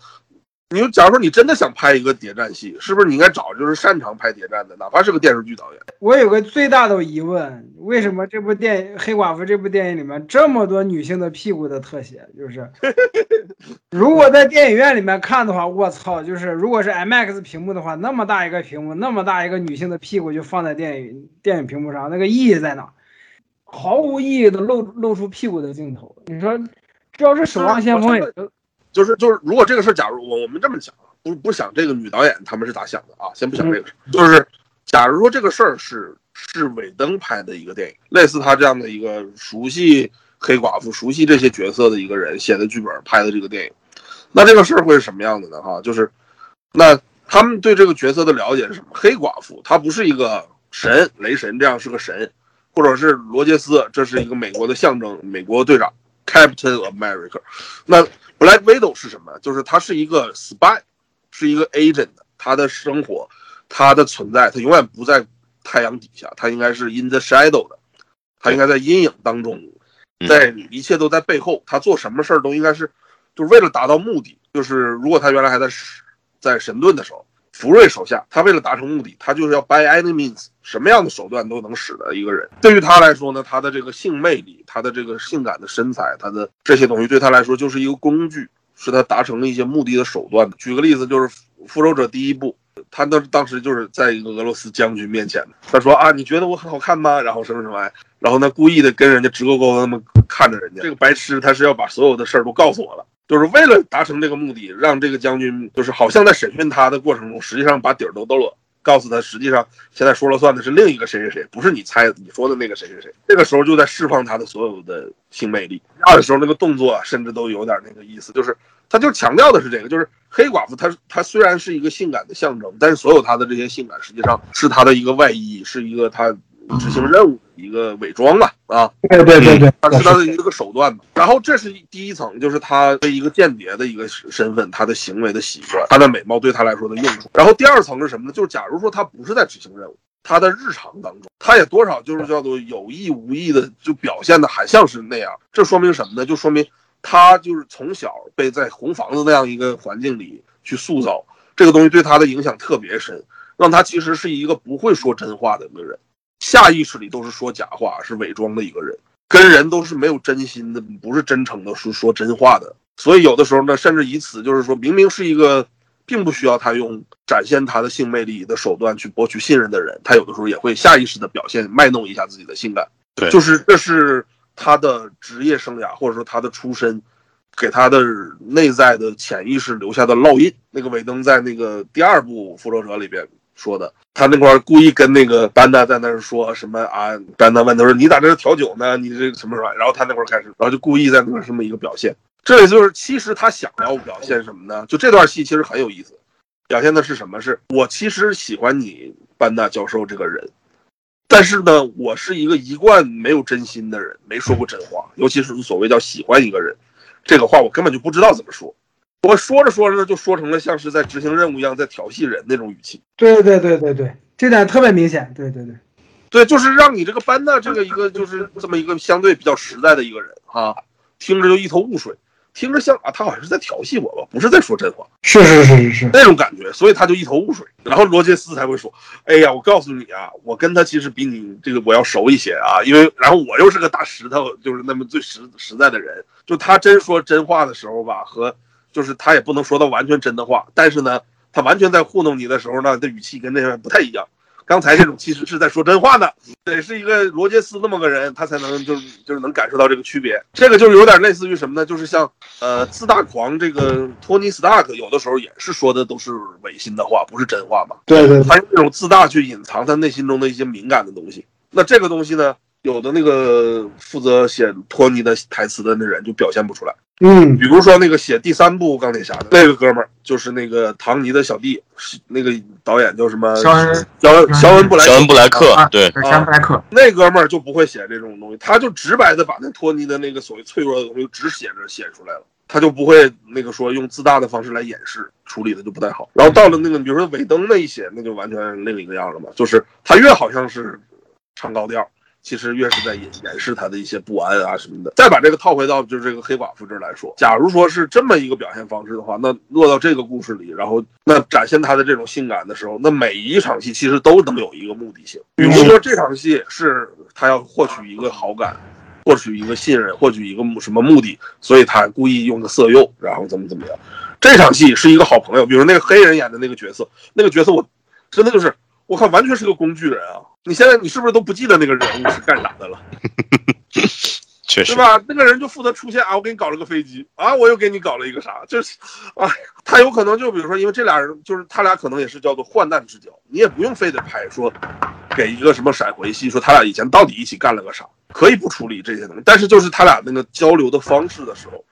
你就假如说你真的想拍一个谍战戏，是不是你应该找就是擅长拍谍战的，哪怕是个电视剧导演？我有个最大的疑问，为什么这部电影《黑寡妇》这部电影里面这么多女性的屁股的特写？就是 如果在电影院里面看的话，我操，就是如果是 IMAX 屏幕的话，那么大一个屏幕，那么大一个女性的屁股就放在电影电影屏幕上，那个意义在哪？毫无意义的露露出屁股的镜头，你说这要是《守望先锋》也就就是就是，如果这个事儿，假如我我们这么想啊，不不想这个女导演他们是咋想的啊？先不想这个事儿，就是假如说这个事儿是是尾灯拍的一个电影，类似他这样的一个熟悉黑寡妇、熟悉这些角色的一个人写的剧本拍的这个电影，那这个事儿会是什么样子呢？哈，就是那他们对这个角色的了解是什么？黑寡妇她不是一个神，雷神这样是个神，或者是罗杰斯，这是一个美国的象征，美国队长 Captain America，那。Black Widow 是什么？就是他是一个 spy，是一个 agent。他的生活，他的存在，他永远不在太阳底下，他应该是 in the shadow 的，他应该在阴影当中，在一切都在背后。他做什么事儿都应该是，就是为了达到目的。就是如果他原来还在在神盾的时候。福瑞手下，他为了达成目的，他就是要 by any means，什么样的手段都能使的一个人。对于他来说呢，他的这个性魅力，他的这个性感的身材，他的这些东西对他来说就是一个工具，是他达成了一些目的的手段。举个例子，就是《复仇者》第一部，他当当时就是在一个俄罗斯将军面前，他说啊，你觉得我很好看吗？然后什么什么，然后呢，故意的跟人家直勾勾的那么看着人家。这个白痴他是要把所有的事儿都告诉我了。就是为了达成这个目的，让这个将军就是好像在审讯他的过程中，实际上把底儿都兜了，告诉他实际上现在说了算的是另一个谁谁谁，不是你猜你说的那个谁谁谁。这个时候就在释放他的所有的性魅力。二的时候那个动作甚至都有点那个意思，就是他就强调的是这个，就是黑寡妇她她虽然是一个性感的象征，但是所有她的这些性感实际上是她的一个外衣，是一个她执行任务一个伪装吧啊。对对对对，它是他的一个手段嘛。然后这是第一层，就是他的一个间谍的一个身份，他的行为的习惯，他的美貌对他来说的用处。然后第二层是什么呢？就是假如说他不是在执行任务，他的日常当中，他也多少就是叫做有意无意的就表现的还像是那样。这说明什么呢？就说明他就是从小被在红房子那样一个环境里去塑造，这个东西对他的影响特别深，让他其实是一个不会说真话的一个人。下意识里都是说假话，是伪装的一个人，跟人都是没有真心的，不是真诚的，是说真话的。所以有的时候呢，甚至以此就是说明明是一个并不需要他用展现他的性魅力的手段去博取信任的人，他有的时候也会下意识的表现卖弄一下自己的性感。对，就是这是他的职业生涯或者说他的出身给他的内在的潜意识留下的烙印。那个尾灯在那个第二部复仇者里边说的。他那块儿故意跟那个班纳在那儿说什么啊？班纳问他说：“你咋在这调酒呢？你这什么什么？”然后他那块儿开始，然后就故意在那儿这么一个表现。这也就是其实他想要表现什么呢？就这段戏其实很有意思，表现的是什么？是我其实喜欢你班纳教授这个人。但是呢，我是一个一贯没有真心的人，没说过真话，尤其是所谓叫喜欢一个人，这个话我根本就不知道怎么说。我说着说着，就说成了像是在执行任务一样，在调戏人那种语气。对对对对对，这点特别明显。对对对，对，就是让你这个班纳这个一个就是这么一个相对比较实在的一个人啊，听着就一头雾水。听着像啊，他好像是在调戏我吧，不是在说真话，是是是是是那种感觉，所以他就一头雾水。然后罗杰斯才会说：“哎呀，我告诉你啊，我跟他其实比你这个我要熟一些啊，因为然后我又是个大石头，就是那么最实实在的人。就他真说真话的时候吧，和就是他也不能说到完全真的话，但是呢，他完全在糊弄你的时候呢，的语气跟那边不太一样。刚才这种其实是在说真话呢，得是一个罗杰斯那么个人，他才能就是就是能感受到这个区别。这个就是有点类似于什么呢？就是像呃自大狂这个托尼斯塔克，有的时候也是说的都是违心的话，不是真话嘛。对对他用这种自大去隐藏他内心中的一些敏感的东西。那这个东西呢，有的那个负责写托尼的台词的那人就表现不出来。嗯比如说那个写第三部钢铁侠的那个哥们儿，就是那个唐尼的小弟，是那个导演叫什么？肖恩肖恩肖恩布莱肖恩布莱克啊，对，是肖恩布莱克，那哥们儿就不会写这种东西，他就直白的把那托尼的那个所谓脆弱的东西只写着写出来了，他就不会那个说用自大的方式来掩饰，处理的就不太好。然后到了那个比如说尾灯那一写，那就完全另一个样了嘛，就是他越好像是唱高调。其实越是在掩掩饰他的一些不安啊什么的。再把这个套回到就是这个黑寡妇这儿来说，假如说是这么一个表现方式的话，那落到这个故事里，然后那展现他的这种性感的时候，那每一场戏其实都能有一个目的性。比如说这场戏是他要获取一个好感，获取一个信任，获取一个什么目的，所以他故意用个色诱，然后怎么怎么样。这场戏是一个好朋友，比如那个黑人演的那个角色，那个角色我真的就是我靠，完全是个工具人啊！你现在你是不是都不记得那个人物是干啥的了？确实对，吧？那个人就负责出现啊，我给你搞了个飞机啊，我又给你搞了一个啥，就是啊，他有可能就比如说，因为这俩人就是他俩可能也是叫做患难之交，你也不用非得拍说给一个什么闪回戏，说他俩以前到底一起干了个啥，可以不处理这些东西，但是就是他俩那个交流的方式的时候。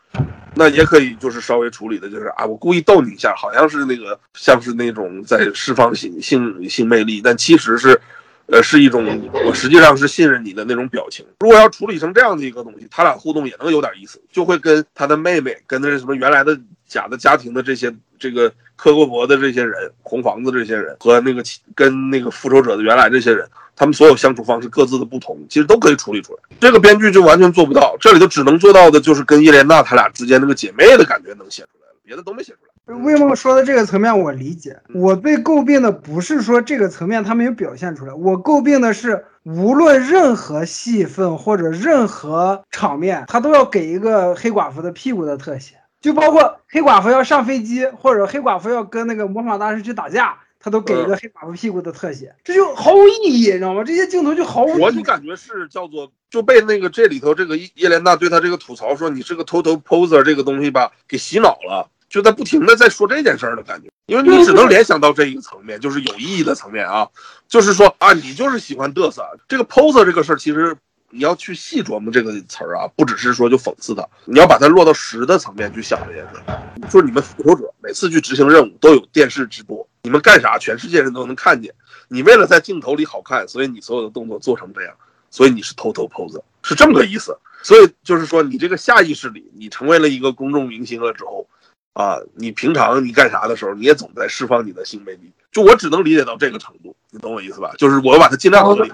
那也可以，就是稍微处理的，就是啊，我故意逗你一下，好像是那个像是那种在释放性性性魅力，但其实是，呃，是一种我实际上是信任你的那种表情。如果要处理成这样的一个东西，他俩互动也能有点意思，就会跟他的妹妹，跟那什么原来的假的家庭的这些这个磕过脖的这些人，红房子这些人和那个跟那个复仇者的原来这些人，他们所有相处方式各自的不同，其实都可以处理出来。这个编剧就完全做不到，这里头只能做到的就是跟叶莲娜他俩之间那个姐妹的感觉能写出来了，别的都没写出来。魏梦说的这个层面我理解，我被诟病的不是说这个层面他没有表现出来，我诟病的是无论任何戏份或者任何场面，他都要给一个黑寡妇的屁股的特写，就包括黑寡妇要上飞机，或者黑寡妇要跟那个魔法大师去打架。他都给一个黑寡妇屁股的特写，这就毫无意义，你知道吗？这些镜头就毫无意义。我就感觉是叫做就被那个这里头这个叶莲娜对他这个吐槽说你是个 total poser 这个东西吧给洗脑了，就在不停的在说这件事儿的感觉，因为你只能联想到这一个层面，就是有意义的层面啊，就是说啊你就是喜欢嘚瑟，这个 poser 这个事儿其实。你要去细琢磨这个词儿啊，不只是说就讽刺他，你要把它落到实的层面去想这件事。说你们复仇者每次去执行任务都有电视直播，你们干啥全世界人都能看见。你为了在镜头里好看，所以你所有的动作做成这样，所以你是偷偷 pose，是这么个意思。所以就是说，你这个下意识里，你成为了一个公众明星了之后，啊，你平常你干啥的时候，你也总在释放你的性魅力。就我只能理解到这个程度，你懂我意思吧？就是我把它尽量合理。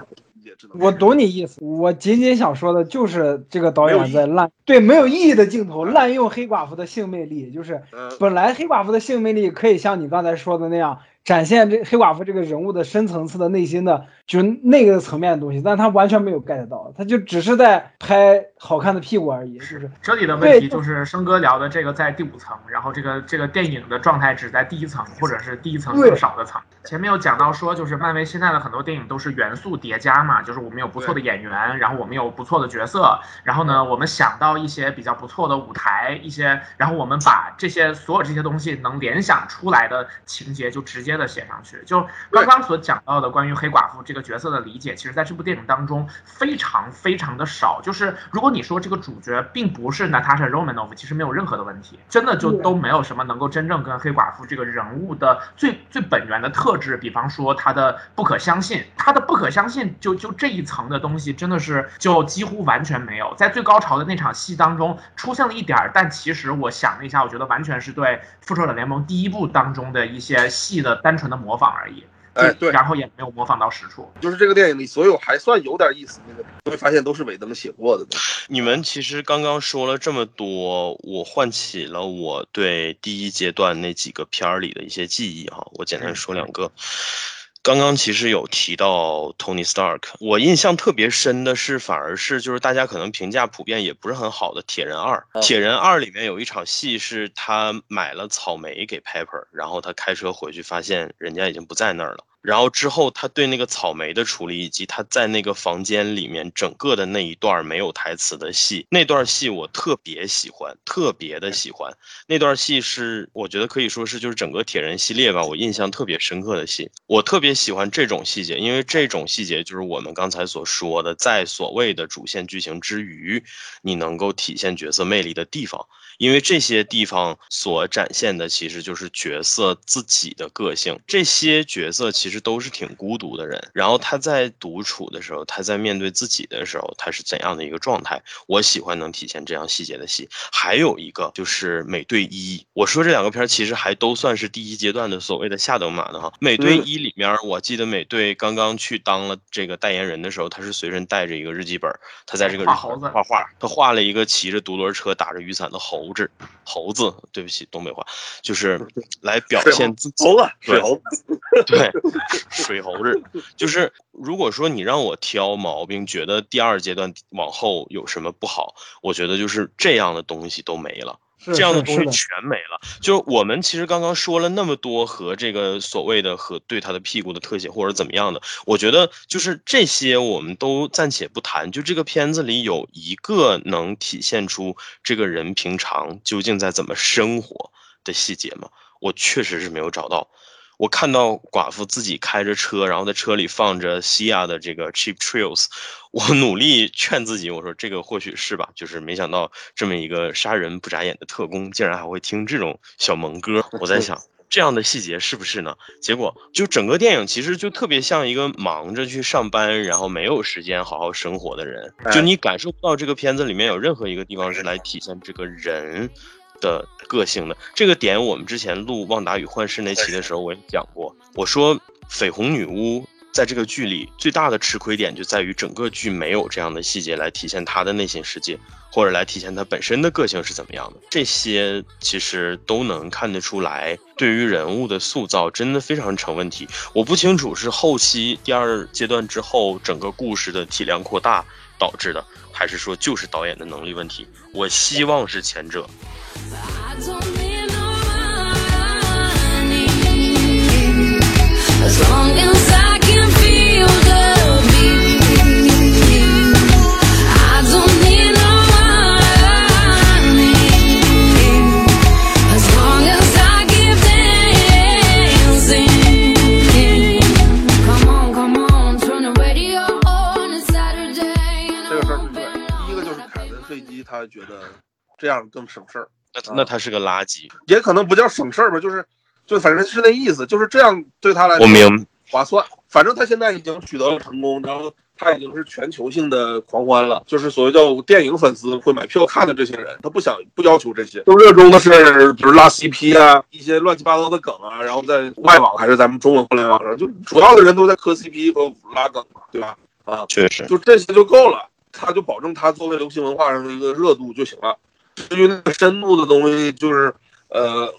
我懂你意思，我仅仅想说的就是这个导演在滥对没有意义的镜头滥用黑寡妇的性魅力，就是本来黑寡妇的性魅力可以像你刚才说的那样展现这黑寡妇这个人物的深层次的内心的，就是那个层面的东西，但他完全没有 get 到，他就只是在拍好看的屁股而已。就是这里的问题就是生哥聊的这个在第五层，然后这个这个电影的状态只在第一层或者是第一层更少的层。前面有讲到说，就是漫威现在的很多电影都是元素叠加嘛，就是我们有不错的演员，然后我们有不错的角色，然后呢，我们想到一些比较不错的舞台，一些，然后我们把这些所有这些东西能联想出来的情节就直接。接的写上去。就刚刚所讲到的关于黑寡妇这个角色的理解，其实在这部电影当中非常非常的少。就是如果你说这个主角并不是 Natasha Romanoff，其实没有任何的问题，真的就都没有什么能够真正跟黑寡妇这个人物的最最本源的特质，比方说她的不可相信，她的不可相信就就这一层的东西，真的是就几乎完全没有。在最高潮的那场戏当中出现了一点儿，但其实我想了一下，我觉得完全是对《复仇者联盟》第一部当中的一些戏的单纯的模仿而已。哎，对，然后也没有模仿到实处。就是这个电影里所有还算有点意思那个，会发现都是韦登写过的。你们其实刚刚说了这么多，我唤起了我对第一阶段那几个片儿里的一些记忆哈。我简单说两个。刚刚其实有提到 Tony Stark，我印象特别深的是，反而是就是大家可能评价普遍也不是很好的《铁人二》。《铁人二》里面有一场戏是他买了草莓给 Pepper，然后他开车回去发现人家已经不在那儿了。然后之后，他对那个草莓的处理，以及他在那个房间里面整个的那一段没有台词的戏，那段戏我特别喜欢，特别的喜欢。那段戏是我觉得可以说是就是整个铁人系列吧，我印象特别深刻的戏。我特别喜欢这种细节，因为这种细节就是我们刚才所说的，在所谓的主线剧情之余，你能够体现角色魅力的地方。因为这些地方所展现的其实就是角色自己的个性，这些角色其实都是挺孤独的人。然后他在独处的时候，他在面对自己的时候，他是怎样的一个状态？我喜欢能体现这样细节的戏。还有一个就是美队一，我说这两个片儿其实还都算是第一阶段的所谓的下等马的哈。美队一里面，我记得美队刚刚去当了这个代言人的时候，他是随身带着一个日记本，他在这个画猴子画画，他画了一个骑着独轮车打着雨伞的猴。子，猴子，对不起，东北话，就是来表现自己。猴子，水猴子，对，水猴子，就是如果说你让我挑毛病，觉得第二阶段往后有什么不好，我觉得就是这样的东西都没了。这样的东西全没了。就是我们其实刚刚说了那么多和这个所谓的和对他的屁股的特写或者怎么样的，我觉得就是这些我们都暂且不谈。就这个片子里有一个能体现出这个人平常究竟在怎么生活的细节吗？我确实是没有找到。我看到寡妇自己开着车，然后在车里放着西亚的这个 Cheap Thrills，我努力劝自己，我说这个或许是吧，就是没想到这么一个杀人不眨眼的特工，竟然还会听这种小萌歌。我在想，这样的细节是不是呢？结果就整个电影其实就特别像一个忙着去上班，然后没有时间好好生活的人，就你感受不到这个片子里面有任何一个地方是来体现这个人。的个性的这个点，我们之前录《旺达与幻视》那期的时候，我也讲过。我说，绯红女巫在这个剧里最大的吃亏点就在于整个剧没有这样的细节来体现她的内心世界，或者来体现她本身的个性是怎么样的。这些其实都能看得出来，对于人物的塑造真的非常成问题。我不清楚是后期第二阶段之后整个故事的体量扩大导致的，还是说就是导演的能力问题。我希望是前者。这个事儿是对，第一个就是凯文费基，他觉得这样更省事儿。那那他是个垃圾，也可能不叫省事儿吧，就是就反正是那意思，就是这样对他来说我明划算。反正他现在已经取得了成功，然后他已经是全球性的狂欢了，就是所谓叫电影粉丝会买票看的这些人，他不想不要求这些，都热衷的是比如拉 CP 啊，一些乱七八糟的梗啊，然后在外网还是咱们中文互联网上，就主要的人都在磕 CP 和拉梗嘛，对吧？啊，确实，就这些就够了，他就保证他作为流行文化上的一个热度就行了。至于那个深度的东西，就是呃，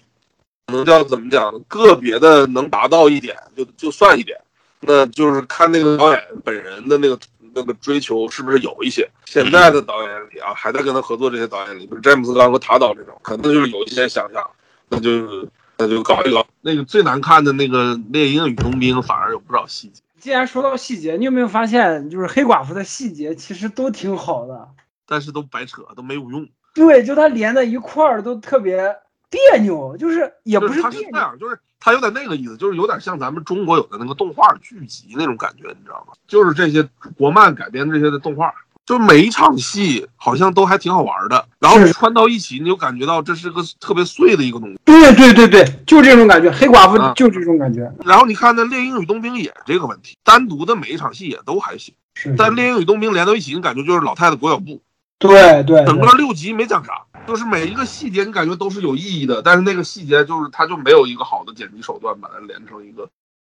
能叫怎么讲？个别的能达到一点，就就算一点。那就是看那个导演本人的那个那个追求是不是有一些。现在的导演里啊，还在跟他合作这些导演里，比如詹姆斯·刚和塔导这种，可能就是有一些想象，那就那就搞一搞。那个最难看的那个《猎鹰与冬兵》，反而有不少细节。既然说到细节，你有没有发现，就是黑寡妇的细节其实都挺好的，但是都白扯，都没有用。对，就它连在一块儿都特别别扭，就是也不是他别扭，是这样，就是它有点那个意思，就是有点像咱们中国有的那个动画剧集那种感觉，你知道吗？就是这些国漫改编这些的动画，就每一场戏好像都还挺好玩的，然后是穿到一起，你就感觉到这是个特别碎的一个东西。对对对对，就这种感觉，黑寡妇啊就这种感觉，然后你看那《猎鹰与冬兵》也是这个问题，单独的每一场戏也都还行，是，但《猎鹰与冬兵》连到一起，你感觉就是老太太裹脚布，对对，整对个六集没讲啥，就是每一个细节你感觉都是有意义的，但是那个细节就是它就没有一个好的剪辑手段把它连成一个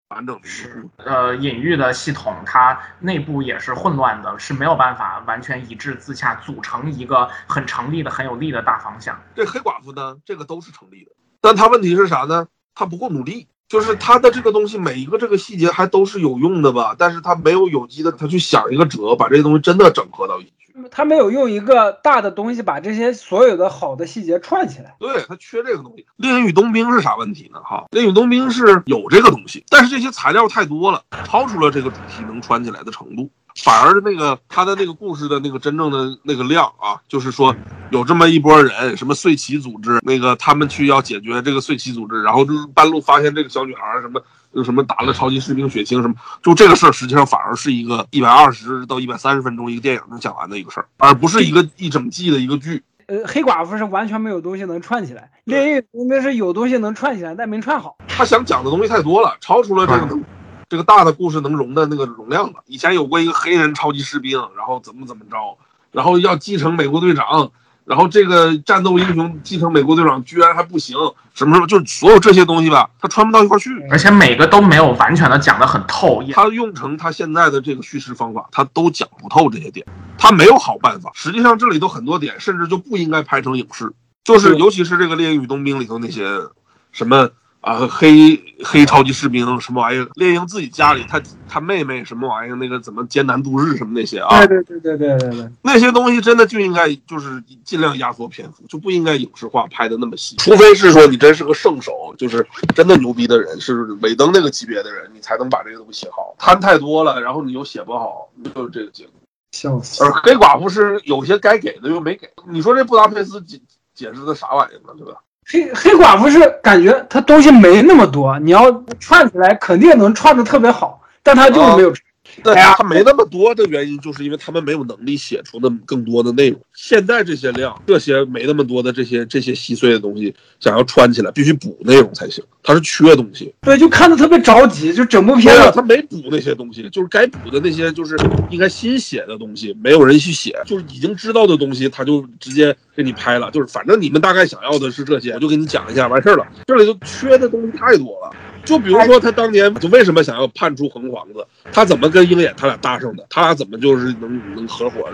完整的一个。呃，隐喻的系统它内部也是混乱的，是没有办法完全一致自洽，组成一个很成立的、很有力的大方向。这黑寡妇呢，这个都是成立的，但他问题是啥呢？他不够努力，就是他的这个东西每一个这个细节还都是有用的吧，但是他没有有机的，他去想一个辙，把这些东西真的整合到一起去。他没有用一个大的东西把这些所有的好的细节串起来。对他缺这个东西。猎鹰与冬兵是啥问题呢？哈，猎鹰与冬兵是有这个东西，但是这些材料太多了，超出了这个主题能串起来的程度。反而那个他的那个故事的那个真正的那个量啊，就是说有这么一拨人，什么碎旗组织，那个他们去要解决这个碎旗组织，然后就是半路发现这个小女孩什么什么打了超级士兵血清什么，就这个事儿实际上反而是一个一百二十到一百三十分钟一个电影能讲完的一个事儿，而不是一个一整季的一个剧。呃，黑寡妇是完全没有东西能串起来，猎鹰应该是有东西能串起来，但没串好。他想讲的东西太多了，超出了这个能这个大的故事能容的那个容量了。以前有过一个黑人超级士兵，然后怎么怎么着，然后要继承美国队长，然后这个战斗英雄继承美国队长居然还不行，什么什么，就是所有这些东西吧，他穿不到一块儿去。而且每个都没有完全的讲得很透，也他用成他现在的这个叙事方法，他都讲不透这些点，他没有好办法。实际上这里头很多点甚至就不应该拍成影视，就是是尤其是这个《猎鹰与冬兵》里头那些什么啊黑黑超级士兵什么玩意儿，猎鹰自己家里他他妹妹什么玩意儿，那个怎么艰难度日什么那些啊，对对对对对对对，那些东西真的就应该就是尽量压缩篇幅，就不应该影视化拍的那么细。除非是说你真是个圣手，就是真的牛逼的人，是尾灯那个级别的人，你才能把这个东西写好。贪太多了，然后你又写不好，就是这个结果。笑死。而黑寡妇是有些该给的又没给，你说这布达佩斯解解释的啥玩意儿呢？对吧？黑黑寡妇是感觉他东西没那么多，你要串起来肯定能串的特别好，但他就是没有。那哎呀他没那么多的原因，就是因为他们没有能力写出那么更多的内容。现在这些量，这些没那么多的这些这些稀碎的东西，想要穿起来，必须补内容才行。他是缺东西，对，就看的特别着急，就整部片子他没补那些东西，就是该补的那些，就是应该新写的东西，没有人去写，就是已经知道的东西，他就直接给你拍了。就是反正你们大概想要的是这些，我就给你讲一下，完事儿了。这里头缺的东西太多了。就比如说，他当年就为什么想要判出横皇子，他怎么跟鹰眼他俩搭上的，他俩怎么就是能能合伙？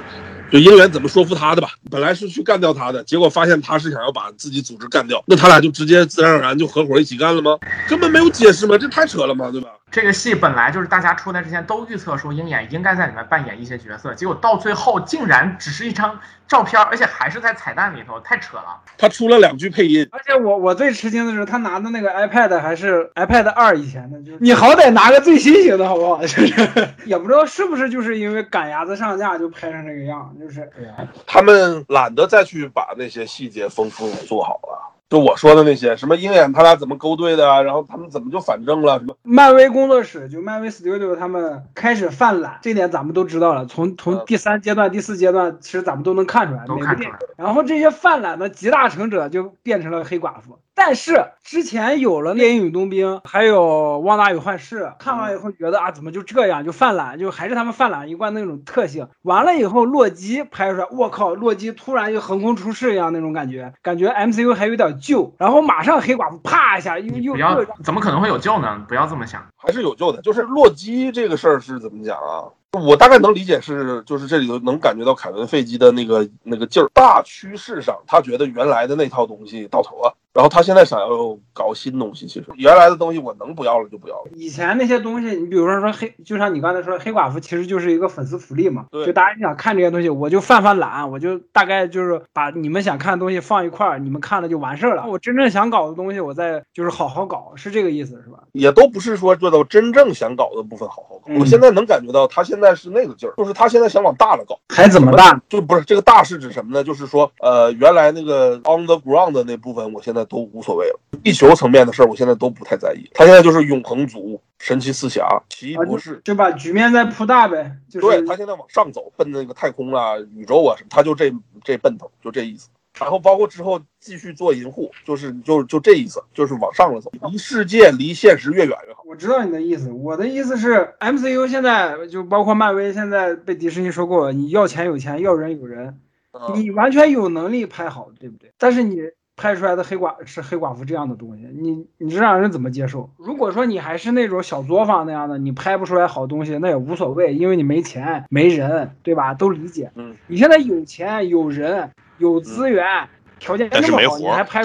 就鹰眼怎么说服他的吧？本来是去干掉他的，结果发现他是想要把自己组织干掉，那他俩就直接自然而然就合伙一起干了吗？根本没有解释吗？这太扯了嘛，对吧？这个戏本来就是大家出来之前都预测说鹰眼应该在里面扮演一些角色，结果到最后竟然只是一张照片，而且还是在彩蛋里头，太扯了。他出了两句配音，而且我我最吃惊的是，他拿的那个 iPad 还是 iPad 二以前的，就是你好歹拿个最新型的好不好？就是 也不知道是不是就是因为赶鸭子上架就拍成这个样，就是哎呀，他们懒得再去把那些细节丰富做好了。就我说的那些，什么鹰眼他俩怎么勾兑的啊，然后他们怎么就反正了，什么漫威工作室就漫威 Studio 他们开始犯懒，这点咱们都知道了。从从第三阶段、第四阶段，其实咱们都能看出来，都每个电影看出来。然后这些犯懒的集大成者就变成了黑寡妇。但是之前有了《猎鹰与冬兵》，还有《旺达与幻视》，看完以后觉得啊，怎么就这样，就犯懒，就还是他们犯懒一贯那种特性。完了以后，洛基拍出来，我靠，洛基突然就横空出世一样那种感觉，感觉 MCU 还有点旧。然后马上黑寡妇啪一下又又不要又，怎么可能会有救呢？不要这么想。还是有救的。就是洛基这个事儿是怎么讲啊？我大概能理解是，就是这里头能感觉到凯文·费基的那个那个劲儿。大趋势上，他觉得原来的那套东西到头了，然后他现在想要搞新东西。其实原来的东西我能不要了就不要了。以前那些东西，你比如说说黑，就像你刚才说，黑寡妇其实就是一个粉丝福利嘛。对就大家想看这些东西，我就犯犯懒，我就大概就是把你们想看的东西放一块儿，你们看了就完事儿了。我真正想搞的东西，我再就是好好搞，是这个意思是吧？也都不是说做到真正想搞的部分好好搞。嗯我现在能感觉到他现在是那个劲儿，就是他现在想往大了搞。还怎么大？就不是这个大是指什么呢？就是说，呃，原来那个 on the ground 的那部分，我现在在都无所谓了。地球层面的事儿，我现在都不太在意。他现在就是永恒族、神奇四侠、奇异博士，就把局面再铺大呗。就是对他现在往上走，奔那个太空啊、宇宙啊什么，他就这这奔头，就这意思。然后包括之后继续做银护，就是就就这意思，就是往上了走，离世界离现实越远越好。我知道你的意思，我的意思是，MCU 现在就包括漫威现在被迪士尼收购，你要钱有钱，要人有人，嗯你完全有能力拍好，对不对？但是你拍出来的黑寡是黑寡妇这样的东西，你你这让人怎么接受？如果说你还是那种小作坊那样的，你拍不出来好东西，那也无所谓，因为你没钱没人，对吧？都理解。嗯，你现在有钱有人有资源，条件但那么好，是没活你还拍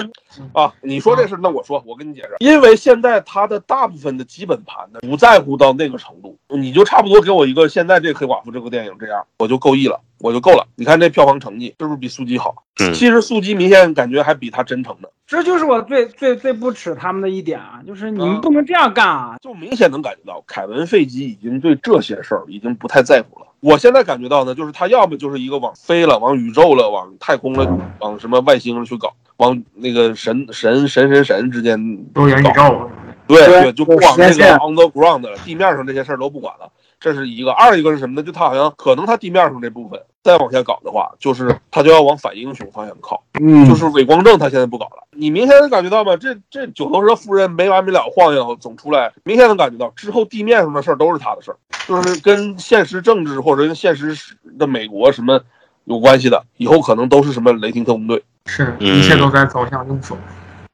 啊，你说这事，那我说，我跟你解释，因为现在他的大部分的基本盘呢，不在乎到那个程度，你就差不多给我一个现在这黑寡妇这个电影这样，我就够意了，我就够了。你看这票房成绩是不是比速激好？嗯其实速激明显感觉还比他真诚呢，这就是我最最最不耻他们的一点啊，就是你们嗯不能这样干啊！就明显能感觉到凯文·费吉已经对这些事儿已经不太在乎了。我现在感觉到呢，就是他要么就是一个往飞了、往宇宙了、往太空了、往什么外星了去搞，往那个神神神神神之间多元宇搞宙，对对对，就不往那个 on the ground 了，地面上这些事儿都不管了。这是一个，二一个是什么呢？就他好像可能他地面上这部分再往下搞的话，就是他就要往反英雄方向靠，嗯就是伪光正他现在不搞了。你明显能感觉到吗？这这九头蛇夫人没完没了晃悠总出来，明显能感觉到之后地面上的事儿都是他的事儿，就是跟现实政治或者跟现实的美国什么有关系的，以后可能都是什么雷霆特工队。是嗯一切都在走向英雄。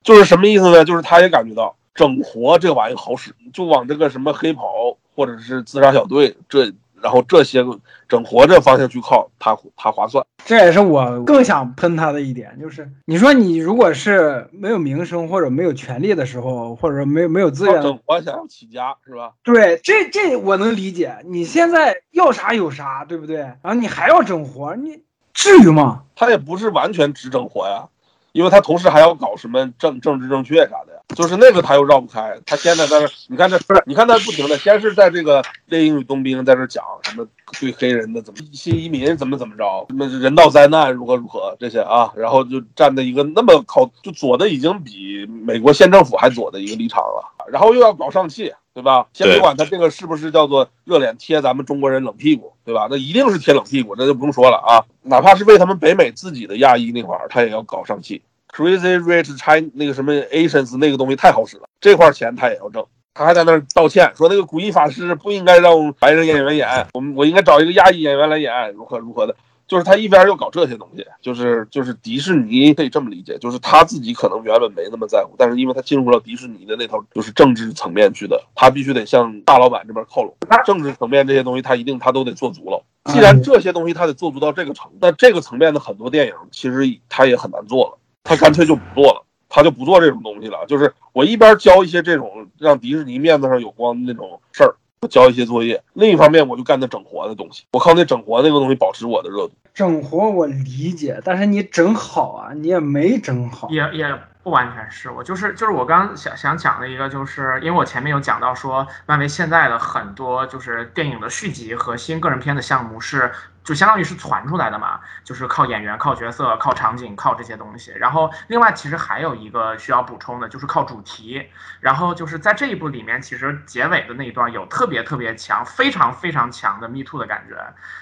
就是什么意思呢？就是他也感觉到整活这玩意好使，就往这个什么黑袍或者是自杀小队这，然后这些个整活这方向去靠，他他划算。这也是我更想喷他的一点，就是你说你如果是没有名声或者没有权利的时候，或者说没有没有资源，整活想要起家是吧？对，这这我能理解。你现在要啥有啥，对不对？然后你还要整活，你至于吗？他也不是完全只整活呀，因为他同时还要搞什么政政治正确啥的呀，就是那个他又绕不开。他现在在那，你看这不是，你看他不停的，先是在这个猎鹰与冬兵在这讲什么对黑人的怎么新移民怎么怎么着，什么人道灾难如何如何这些啊，然后就站在一个那么靠就左的已经比美国县政府还左的一个立场了，然后又要搞上汽。对吧？先别管他这个是不是叫做热脸贴咱们中国人冷屁股，对吧？那一定是贴冷屁股，那就不用说了啊。哪怕是为他们北美自己的亚裔那块儿，他也要搞上汽。Crazy Rich China 那个什么 Asians 那个东西太好使了，这块钱他也要挣。他还在那儿道歉，说那个古一法师不应该让白人演员演，我们我应该找一个亚裔演员来演，如何如何的。就是他一边又搞这些东西，就是就是迪士尼可以这么理解，就是他自己可能原本没那么在乎，但是因为他进入了迪士尼的那套就是政治层面去的，他必须得向大老板这边靠拢。政治层面这些东西他一定他都得做足了。既然这些东西他得做足到这个程度，那这个层面的很多电影其实他也很难做了，他干脆就不做了。他就不做这种东西了，就是我一边教一些这种让迪士尼面子上有光的那种事儿，交一些作业；另一方面，我就干那整活的东西，我靠那整活那个东西保持我的热度。整活我理解，但是你整好啊，你也没整好。也也不完全是我，就是就是我刚刚想想讲的一个，就是因为我前面有讲到说，漫威现在的很多就是电影的续集和新个人片的项目是。就相当于是传出来的嘛，就是靠演员、靠角色、靠场景、靠这些东西。然后另外其实还有一个需要补充的，就是靠主题。然后就是在这一部里面，其实结尾的那一段有特别特别强、非常非常强的 Me Too 的感觉，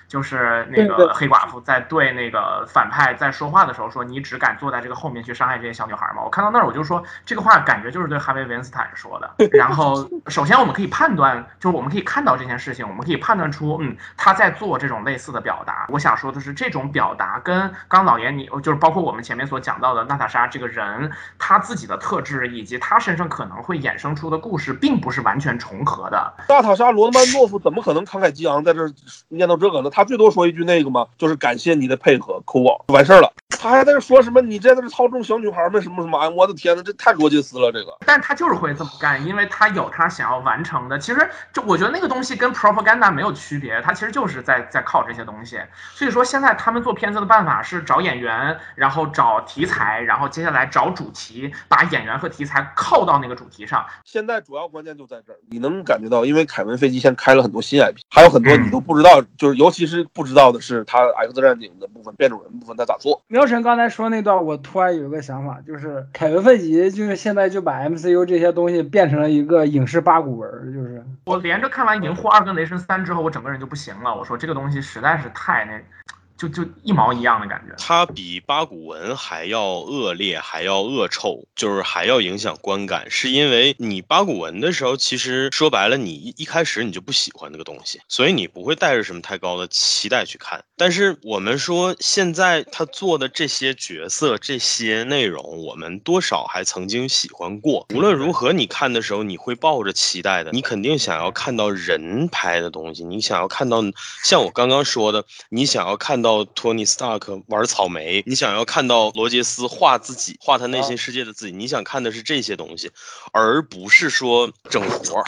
就是那个黑寡妇在对那个反派在说话的时候说：“你只敢坐在这个后面去伤害这些小女孩吗？”我看到那儿我就说这个话感觉就是对哈维·维恩斯坦说的。然后首先我们可以判断，就是我们可以看到这件事情，我们可以判断出，嗯，他在做这种类似的表。表达，我想说的是，这种表达跟刚老爷你就是包括我们前面所讲到的娜塔莎这个人，他自己的特质以及他身上可能会衍生出的故事，并不是完全重合的。娜塔莎罗德曼诺夫怎么可能慷慨激昂在这念叨这个呢？他最多说一句那个嘛，就是感谢你的配合，扣我就完事儿了。他还在这说什么？你这在这操纵小女孩们什么什么？哎，我的天呐，这太罗杰斯了，这个。但他就是会这么干，因为他有他想要完成的。其实就我觉得那个东西跟 propaganda 没有区别，他其实就是在在靠这些东西。东西。所以说现在他们做片子的办法是找演员，然后找题材，然后接下来找主题，把演员和题材靠到那个主题上。现在主要关键就在这儿，你能感觉到，因为凯文·费基先开了很多新 IP，还有很多你都不知道，就是尤其是不知道的是他 X 战警的部分变种人部分他咋做。苗晨刚才说那段，我突然有个想法，就是凯文·费吉就是现在就把 MCU 这些东西变成了一个影视八股文，就是我连着看完《银护二》跟《雷神三》之后，我整个人就不行了。我说这个东西实在是太那。就就一毛一样的感觉，它比八股文还要恶劣，还要恶臭，就是还要影响观感。是因为你八股文的时候，其实说白了，你一一开始你就不喜欢那个东西，所以你不会带着什么太高的期待去看。但是我们说现在他做的这些角色、这些内容，我们多少还曾经喜欢过。无论如何，你看的时候你会抱着期待的，你肯定想要看到人拍的东西，你想要看到像我刚刚说的，你想要看。到托尼·斯塔克玩草莓，你想要看到罗杰斯画自己，画他内心世界的自己，你想看的是这些东西，而不是说整活。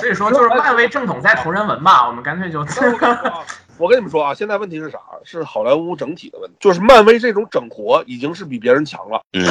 所以说，就是漫威正统在同人文嘛，我们干脆就。我跟你们说啊，现在问题是啥？是好莱坞整体的问题，就是漫威这种整活已经是比别人强了。你知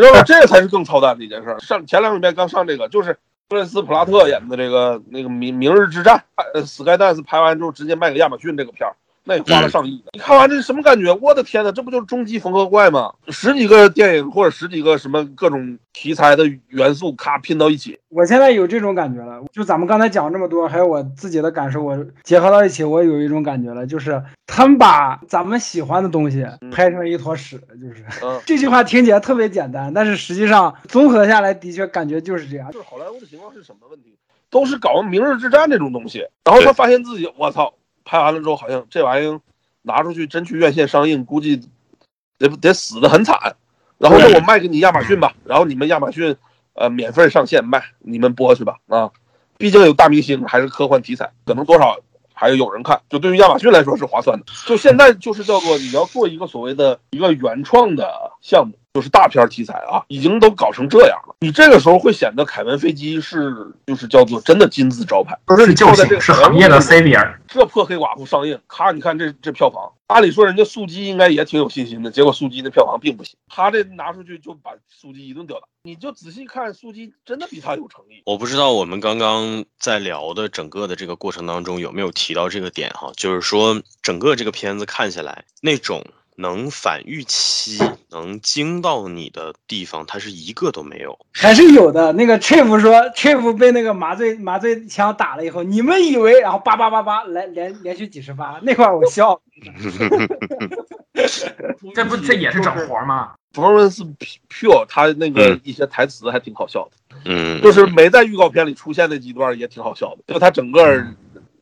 道吗？这个才是更操蛋的一件事。上前两天刚上这个，就是布伦斯·普拉特演的这个那个《明明日之战》，呃，Skydance 拍完之后直接卖给亚马逊这个片儿。那也花了上亿，你看完这是什么感觉？我的天哪，这不就是终极缝合怪吗？十几个电影或者十几个什么各种题材的元素，咔拼到一起。我现在有这种感觉了，就咱们刚才讲这么多，还有我自己的感受，我结合到一起，我有一种感觉了，就是他们把咱们喜欢的东西拍成一坨屎，就是 这句话听起来特别简单，但是实际上综合下来，的确感觉就是这样。就是好莱坞的情况是什么问题？都是搞《明日之战》这种东西，然后他发现自己，我操。拍完了之后，好像这玩意儿拿出去真去院线上映，估计得得死的很惨。然后那我卖给你亚马逊吧，然后你们亚马逊呃免费上线卖，你们播去吧啊！毕竟有大明星，还是科幻题材，可能多少还有人看。就对于亚马逊来说是划算的。就现在就是叫做你要做一个所谓的一个原创的项目。就是大片题材啊，已经都搞成这样了。你这个时候会显得凯文·飞机是就是叫做真的金字招牌，不是你就在这个是行业的 C 点。这破黑寡妇上映，咔，你看这这票房，按理说人家速激应该也挺有信心的，结果速激的票房并不行。他这拿出去就把速激一顿吊打。你就仔细看速激，真的比他有诚意。我不知道我们刚刚在聊的整个的这个过程当中有没有提到这个点哈，就是说整个这个片子看下来那种。能反预期、能惊到你的地方，它是一个都没有，还是有的。那个 Chief 说，Chief 被那个麻醉麻醉枪打了以后，你们以为，然后叭叭叭叭来连连续几十发，那块我笑。这不这也是整活吗？Florence Pugh 他那个一些台词还挺好笑的，嗯，就是没在预告片里出现那几段也挺好笑的，就他整个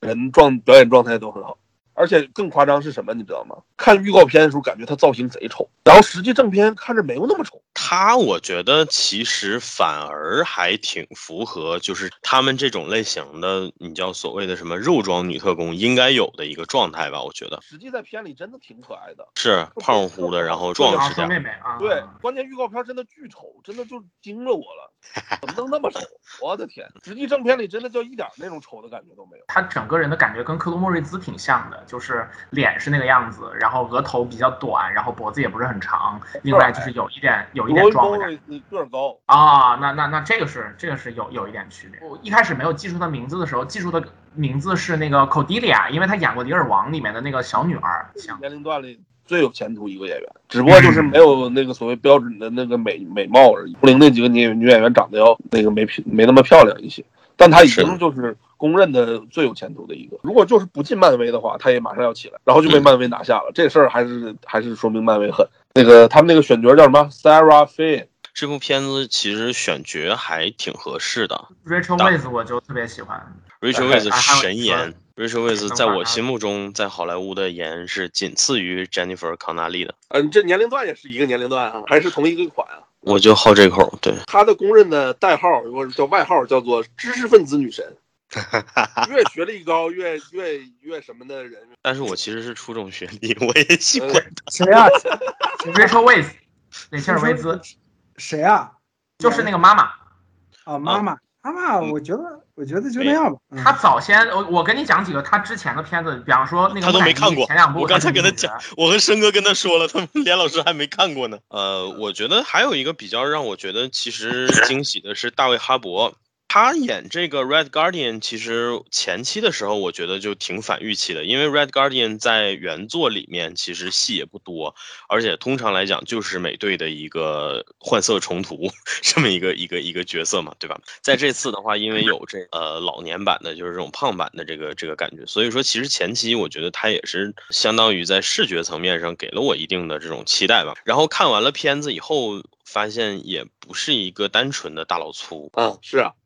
人状表演状态都很好。而且更夸张是什么，你知道吗？看预告片的时候感觉他造型贼丑，然后实际正片看着没有那么丑。他我觉得其实反而还挺符合，就是他们这种类型的，你叫所谓的什么肉装女特工应该有的一个状态吧？我觉得。实际在片里真的挺可爱的，是胖乎乎的，然后壮实点。妹妹啊。对，关键预告片真的巨丑，真的就惊着我了，怎么能那么丑？我的天！实际正片里真的就一点那种丑的感觉都没有。他整个人的感觉跟克鲁莫瑞兹挺像的。就是脸是那个样子，然后额头比较短，然后脖子也不是很长，另外就是有一点有一点壮的感觉。个儿高啊，那那那这个是这个是有有一点区别。我一开始没有记住他名字的时候，记住的名字是那个 Cordelia，因为他演过《迪尔王》里面的那个小女儿。年龄段里最有前途一个演员，只不过就是没有那个所谓标准的那个美美貌而已。同龄那几个女女演员长得要那个没没那么漂亮一些，但她已经就是。公认的最有前途的一个，如果就是不进漫威的话，他也马上要起来，然后就被漫威拿下了。这事儿还是还是说明漫威狠。那个他们那个选角叫什么？Sarah Finn。这部片子其实选角还挺合适的。Rachel Weisz 我就特别喜欢。Rachel Weisz 神颜，Rachel Weisz 在我心目中在好莱坞的颜是仅次于 Jennifer 康纳利的。嗯，这年龄段也是一个年龄段啊，还是同一个款啊？我就好这口。对，他的公认的代号或者叫外号叫做知识分子女神。越学历高越越越什么的人，但是我其实是初中学历，我也喜欢谁啊？Rachel Weisz，雷切尔·维兹，谁啊？就是那个妈妈。啊，妈妈，妈妈，我觉得我觉得就那样吧。嗯他早先，我我跟你讲几个他之前的片子，比方说那个他都没看过前两部，我刚才跟他讲讲，我和申哥跟他说了，他们连老师还没看过呢。呃，我觉得还有一个比较让我觉得其实惊喜的是大卫哈勃。他演这个 Red Guardian，其实前期的时候我觉得就挺反预期的，因为 Red Guardian 在原作里面其实戏也不多，而且通常来讲就是美队的一个换色重涂 这么一个一个一个角色嘛，对吧？在这次的话，因为有这呃老年版的，就是这种胖版的这个这个感觉，所以说其实前期我觉得他也是相当于在视觉层面上给了我一定的这种期待吧。然后看完了片子以后，发现也不是一个单纯的大老粗，啊，是啊。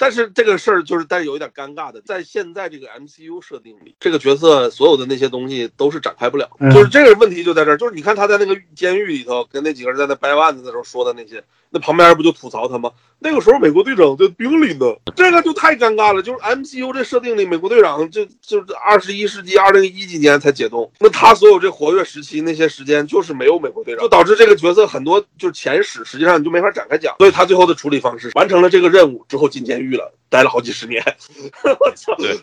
但是这个事儿就是，但是有一点尴尬的，在现在这个 MCU 设定里，这个角色所有的那些东西都是展开不了，嗯就是这个问题就在这儿，就是你看他在那个监狱里头跟那几个人在那掰腕子的时候说的那些，那旁边不就吐槽他吗？那个时候美国队长在兵里呢，这个就太尴尬了。就是 MCU 这设定里，美国队长就就是二十一世纪二零一几年才解冻，那他所有这活跃时期那些时间就是没有美国队长，就导致这个角色很多就是前史实际上你就没法展开讲，所以他最后的处理方式完成了这个任务之后进监狱了，待了好几十年。我操！对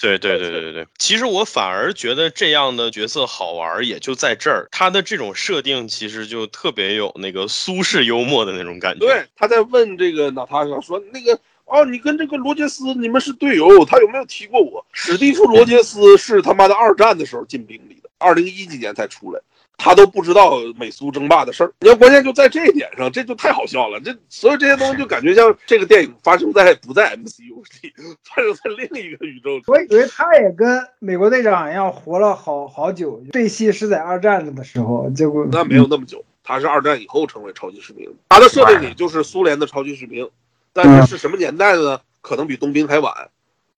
对对对对对对，其实我反而觉得这样的角色好玩，也就在这儿，他的这种设定其实就特别有那个苏式幽默的那种感觉。对，他在问这个娜塔莎说那个。哦，你跟这个罗杰斯，你们是队友，他有没有提过我？史蒂夫·罗杰斯是他妈的二战的时候进兵里的，二零一几年才出来，他都不知道美苏争霸的事儿。你要关键就在这一点上，这就太好笑了。这所有这些东西就感觉像这个电影发生在不在 MCU 里，发生在另一个宇宙里。我以为他也跟美国队长一样活了好好久，对戏是在二战的时候，结果那没有那么久，他是二战以后成为超级士兵，他的设定里就是苏联的超级士兵。但是是什么年代的呢？可能比冬兵还晚。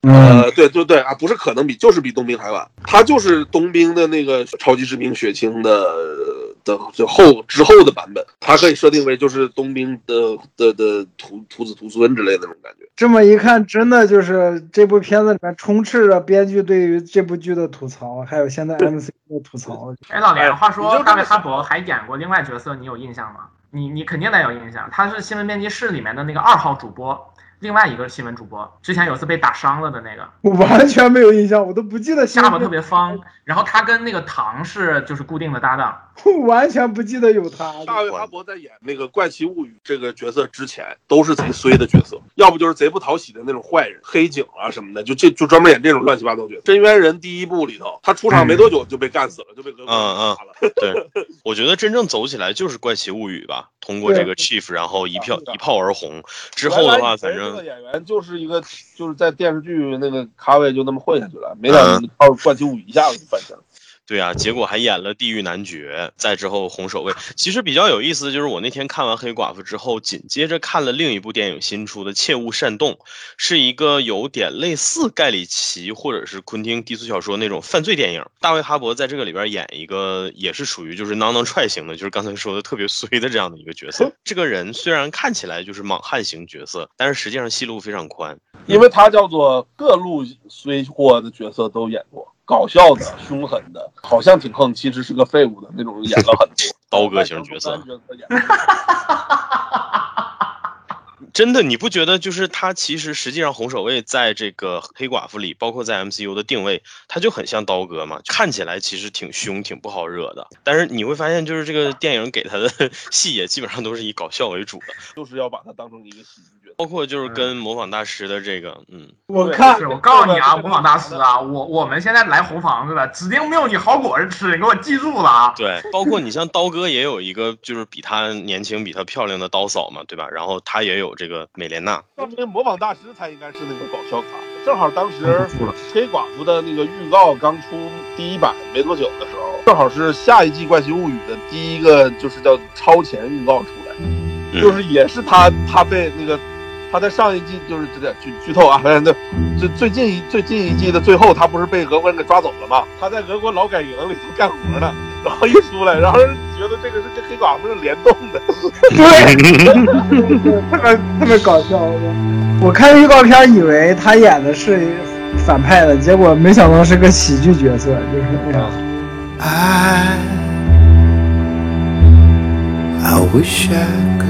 嗯呃，对对对啊，不是可能比，就是比冬兵还晚。他就是冬兵的那个超级士兵血清的的就后之后的版本，它可以设定为就是冬兵的的的徒徒子徒孙之类的那种感觉。这么一看，真的就是这部片子里面充斥着编剧对于这部剧的吐槽，还有现在 MC 的吐槽。哎，老连，话说大卫哈伯还演过另外角色，你有印象吗？你你肯定得有印象，他是新闻编辑室里面的那个二号主播，另外一个新闻主播，之前有次被打伤了的那个，我完全没有印象，我都不记得下巴特别方，然后他跟那个唐是就是固定的搭档。我 完全不记得有他。大卫哈勃在演那个《怪奇物语》这个角色之前，都是贼衰的角色，要不就是贼不讨喜的那种坏人、黑警啊什么的，就这就专门演这种乱七八糟角色。真渊人第一部里头，他出场没多久就被干死了，就被俄国人嗯嗯。对，我觉得真正走起来就是《怪奇物语》吧，通过这个 Chief，然后一票一炮而红。之后的话，反正个演员就是一个就是在电视剧那个咖位就那么混下去了，没想到靠《怪奇物语》一下子就翻身了。对啊，结果还演了《地狱男爵》，再之后红守卫。其实比较有意思的就是，我那天看完《黑寡妇》之后，紧接着看了另一部电影新出的《切勿擅动》，是一个有点类似盖里奇或者是昆汀低俗小说那种犯罪电影。大卫哈勃在这个里边演一个也是属于就是囊囊踹型的，就是刚才说的特别衰的这样的一个角色。这个人虽然看起来就是莽汉型角色，但是实际上戏路非常宽。因为他叫做各路衰货的角色都演过，搞笑的、凶狠的，好像挺横，其实是个废物的那种演了很多。刀哥型角色 真的，你不觉得就是他其实实际上红守卫在这个黑寡妇里，包括在 MCU 的定位，他就很像刀哥嘛，看起来其实挺凶、挺不好惹的。但是你会发现，就是这个电影给他的 戏也基本上都是以搞笑为主的，就是要把他当成一个喜剧。包括就是跟模仿大师的这个，嗯，我看是我告诉你啊，模仿大师啊，我我们现在来红房子了，指定没有你好果子吃，你给我记住了啊！对，包括你像刀哥也有一个就是比他年轻、比他漂亮的刀嫂嘛，对吧？然后他也有这个美莲娜，说明模仿大师才应该是那个搞笑卡。正好当时黑寡妇的那个预告刚出第一版没多久的时候，正好是下一季《怪奇物语》的第一个就是叫超前预告出来，嗯就是也是他他被那个他在上一季就是这个剧剧透啊，反正就最最近一最近一季的最后，他不是被俄国人给抓走了吗？他在俄国劳改营里头干活呢，然后一出来，然后人觉得这个是跟黑寡妇是联动的。对，特别特别搞笑。我看预告片以为他演的是反派的，结果没想到是个喜剧角色，就是那样 I I wish I could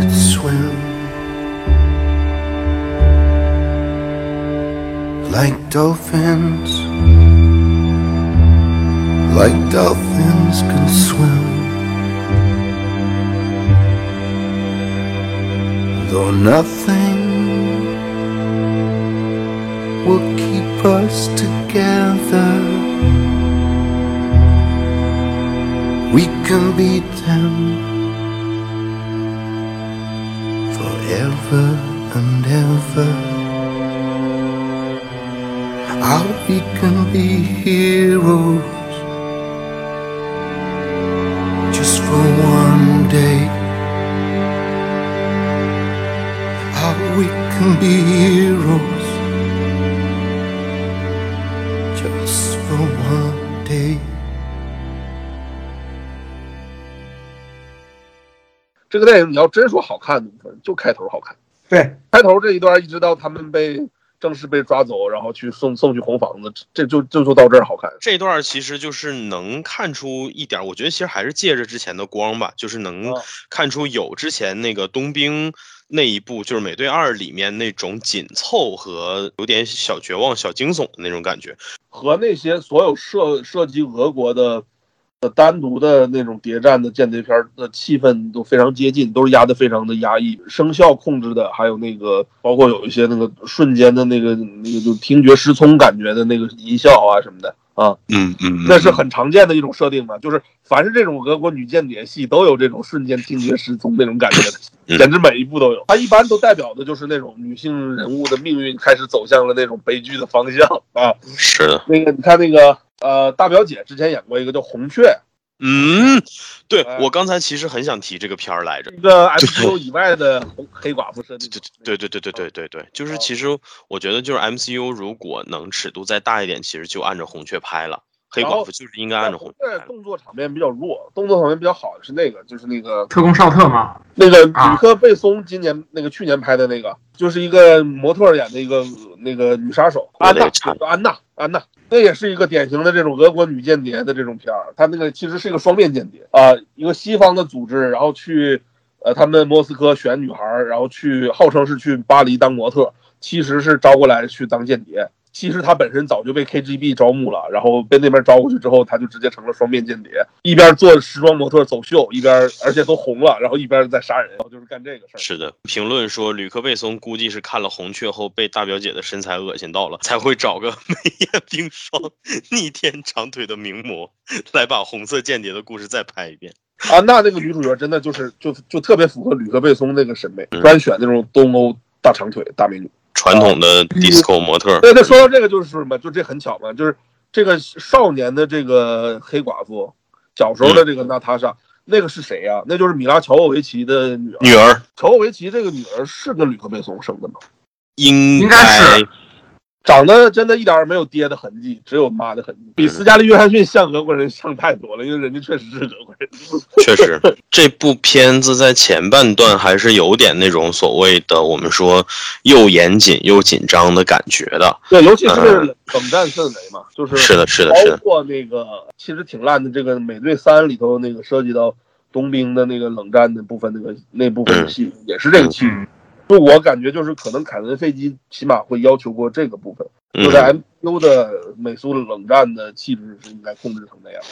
like dolphins, like dolphins can swim. Though nothing will keep us together, we can beat them forever and ever. we can be heroes just for one day. How we can be heroes just for one day. 这个电影你要真说好看的部分，就开头好看。对，开头这一段一直到他们被 正式被抓走，然后去送送去红房子，这就就就到这儿好看。这段其实就是能看出一点儿，我觉得其实还是借着之前的光吧，就是能哦看出有之前那个冬兵那一部，就是美队二里面那种紧凑和有点小绝望、小惊悚的那种感觉。和那些所有涉涉及俄国的呃单独的那种谍战的间谍片的气氛都非常接近，都是压得非常的压抑，声效控制的，还有那个包括有一些那个瞬间的那个那个就听觉失聪感觉的那个音效啊什么的啊，嗯嗯那是很常见的一种设定嘛，就是凡是这种俄国女间谍戏都有这种瞬间听觉失聪那种感觉的，嗯简直每一部都有。它一般都代表的就是那种女性人物的命运开始走向了那种悲剧的方向啊。是的，那个你看那个呃大表姐之前演过一个叫《红雀》，嗯，对哎我刚才其实很想提这个片儿来着。一个 MCU 以外的红黑寡妇设定。对对对对对对对，就是哦其实我觉得就是 MCU 如果能尺度再大一点，其实就按照红雀拍了。黑寡妇就是应该按照红雀。动作场面比较弱，动作场面比较好的是那个，就是那个特工少特嘛？那个啊吕克贝松今年那个去年拍的那个，就是一个模特儿演的一个那个女杀手安娜安娜，安娜，那也是一个典型的这种俄国女间谍的这种片儿。她那个其实是一个双面间谍啊、一个西方的组织，然后去呃他们莫斯科选女孩，然后去号称是去巴黎当模特，其实是招过来去当间谍。其实他本身早就被 KGB 招募了，然后被那边招过去之后，他就直接成了双面间谍，一边做时装模特走秀，一边而且都红了，然后一边在杀人，然后就是干这个事儿。是的，评论说吕克贝松估计是看了红雀后被大表姐的身材恶心到了，才会找个 美艳冰霜、逆天长腿的名模来把红色间谍的故事再拍一遍。啊，那那个女主角真的就是就就特别符合吕克贝松那个审美，嗯专选那种东欧大长腿大美女。传统的 disco 模特，对对，说到这个就是什么，就这很巧嘛，就是这个少年的这个黑寡妇，小时候的这个娜塔莎，那个是谁呀、那就是米拉乔沃维奇的女儿。女儿。乔沃维奇这个女儿是跟吕克贝松生的吗？应应该是长得真的一点儿没有爹的痕迹，只有妈的痕迹。比斯嘉丽·约翰逊像俄国人像太多了，因为人家确实是俄国人。确实，这部片子在前半段还是有点那种所谓的我们说又严谨又紧张的感觉的。对，尤其是嗯冷战氛围嘛，就是是的，是的，是的，包括那个其实挺烂的这个《美队三》里头那个涉及到冬兵的那个冷战的部分，那个那部分的戏也是这个气质。嗯，就我感觉就是可能凯文费基起码会要求过这个部分，就在嗯，MCU 的美苏冷战的气质是应该控制成那样，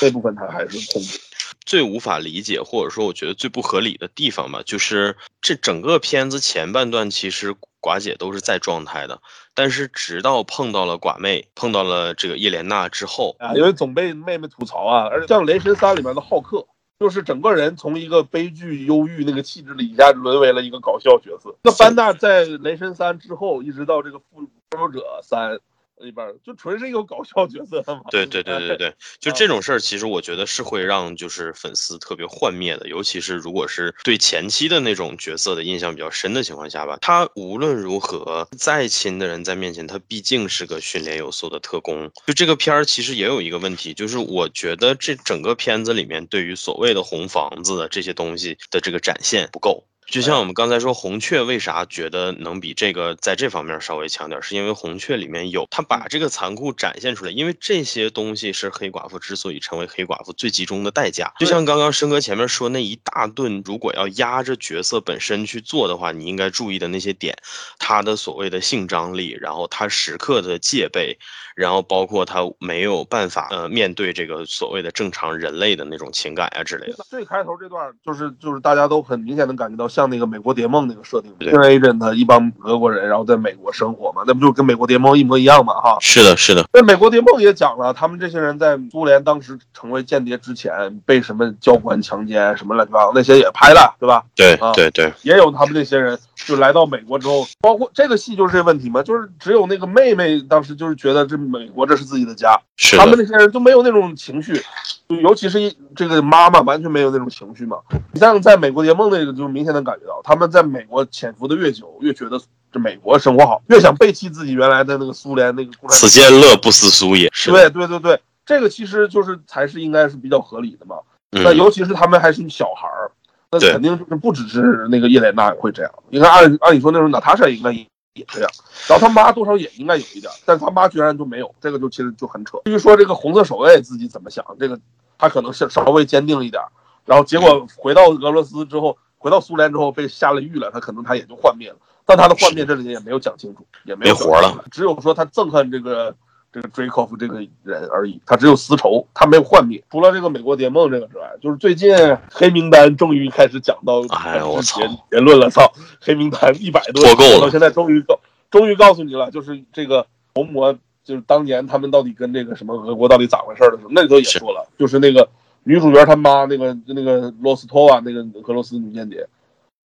这部分他还是控制。最无法理解或者说我觉得最不合理的地方吧，就是这整个片子前半段其实寡姐都是在状态的，但是直到碰到了寡妹，碰到了这个叶莲娜之后，啊，因为总被妹妹吐槽啊，而且像《雷神三》里面的浩克，就是整个人从一个悲剧、忧郁那个气质里，一下沦为了一个搞笑角色。那班纳在《雷神三》之后，一直到这个《复复仇者三》里边，就纯是一个搞笑角色嘛。对对对对对，就这种事儿，其实我觉得是会让就是粉丝特别幻灭的，尤其是如果是对前期的那种角色的印象比较深的情况下吧。他无论如何再亲的人在面前，他毕竟是个训练有素的特工。就这个片儿其实也有一个问题，就是我觉得这整个片子里面对于所谓的红房子的这些东西的这个展现不够。就像我们刚才说，红雀为啥觉得能比这个在这方面稍微强点，是因为红雀里面有他把这个残酷展现出来，因为这些东西是黑寡妇之所以成为黑寡妇最集中的代价。就像刚刚申哥前面说那一大顿，如果要压着角色本身去做的话，你应该注意的那些点，他的所谓的性张力，然后他时刻的戒备，然后包括他没有办法呃面对这个所谓的正常人类的那种情感啊之类的。最开头这段就是就是大家都很明显能感觉到像那个美国谍梦那个设定对 a agent 他一帮俄国人，然后在美国生活嘛，那不就跟美国谍梦一模一样嘛哈？是的，是的，那美国谍梦也讲了，他们这些人在苏联当时成为间谍之前被什么教官强奸什么乱七八糟那些也拍了，对吧？对啊对对，也有他们这些人就来到美国之后，包括这个戏就是这问题嘛，就是只有那个妹妹当时就是觉得这美国这是自己的家，是的，他们那些人就没有那种情绪，就尤其是一这个妈妈完全没有那种情绪嘛。你像在美国谍梦那个，就明显的感觉到他们在美国潜伏的越久，越觉得这美国生活好，越想背弃自己原来的那个苏联那个共产此间乐不思蜀也。是，对对对对，这个其实就是才是应该是比较合理的嘛。那嗯，尤其是他们还是小孩儿，那肯定就是不只是那个叶莲娜会这样。应该按按理说那时候娜塔莎应该也也这样，然后他妈多少也应该有一点，但是他妈居然就没有，这个就其实就很扯。至 于说这个红色守卫自己怎么想，这个他可能是稍微坚定一点，然后结果回到俄罗斯之后，回到苏联之后被下了狱了，他可能他也就幻灭了。但他的幻灭这里也没有讲清楚，也没活了只有说他憎恨这个这个 Draykov 这个人而已，他只有私仇，他没有幻灭。除了这个美国谍梦这个之外，就是最近黑名单终于开始讲到哎呀我操结结论了，操，黑名单一百多脱钩了到现在终于告终于告诉你了，就是这个红魔，就是当年他们到底跟这个什么俄国到底咋回事的时候，那里头也说了，就是那个女主角她妈那个那个罗斯托娃那个俄罗斯女间谍，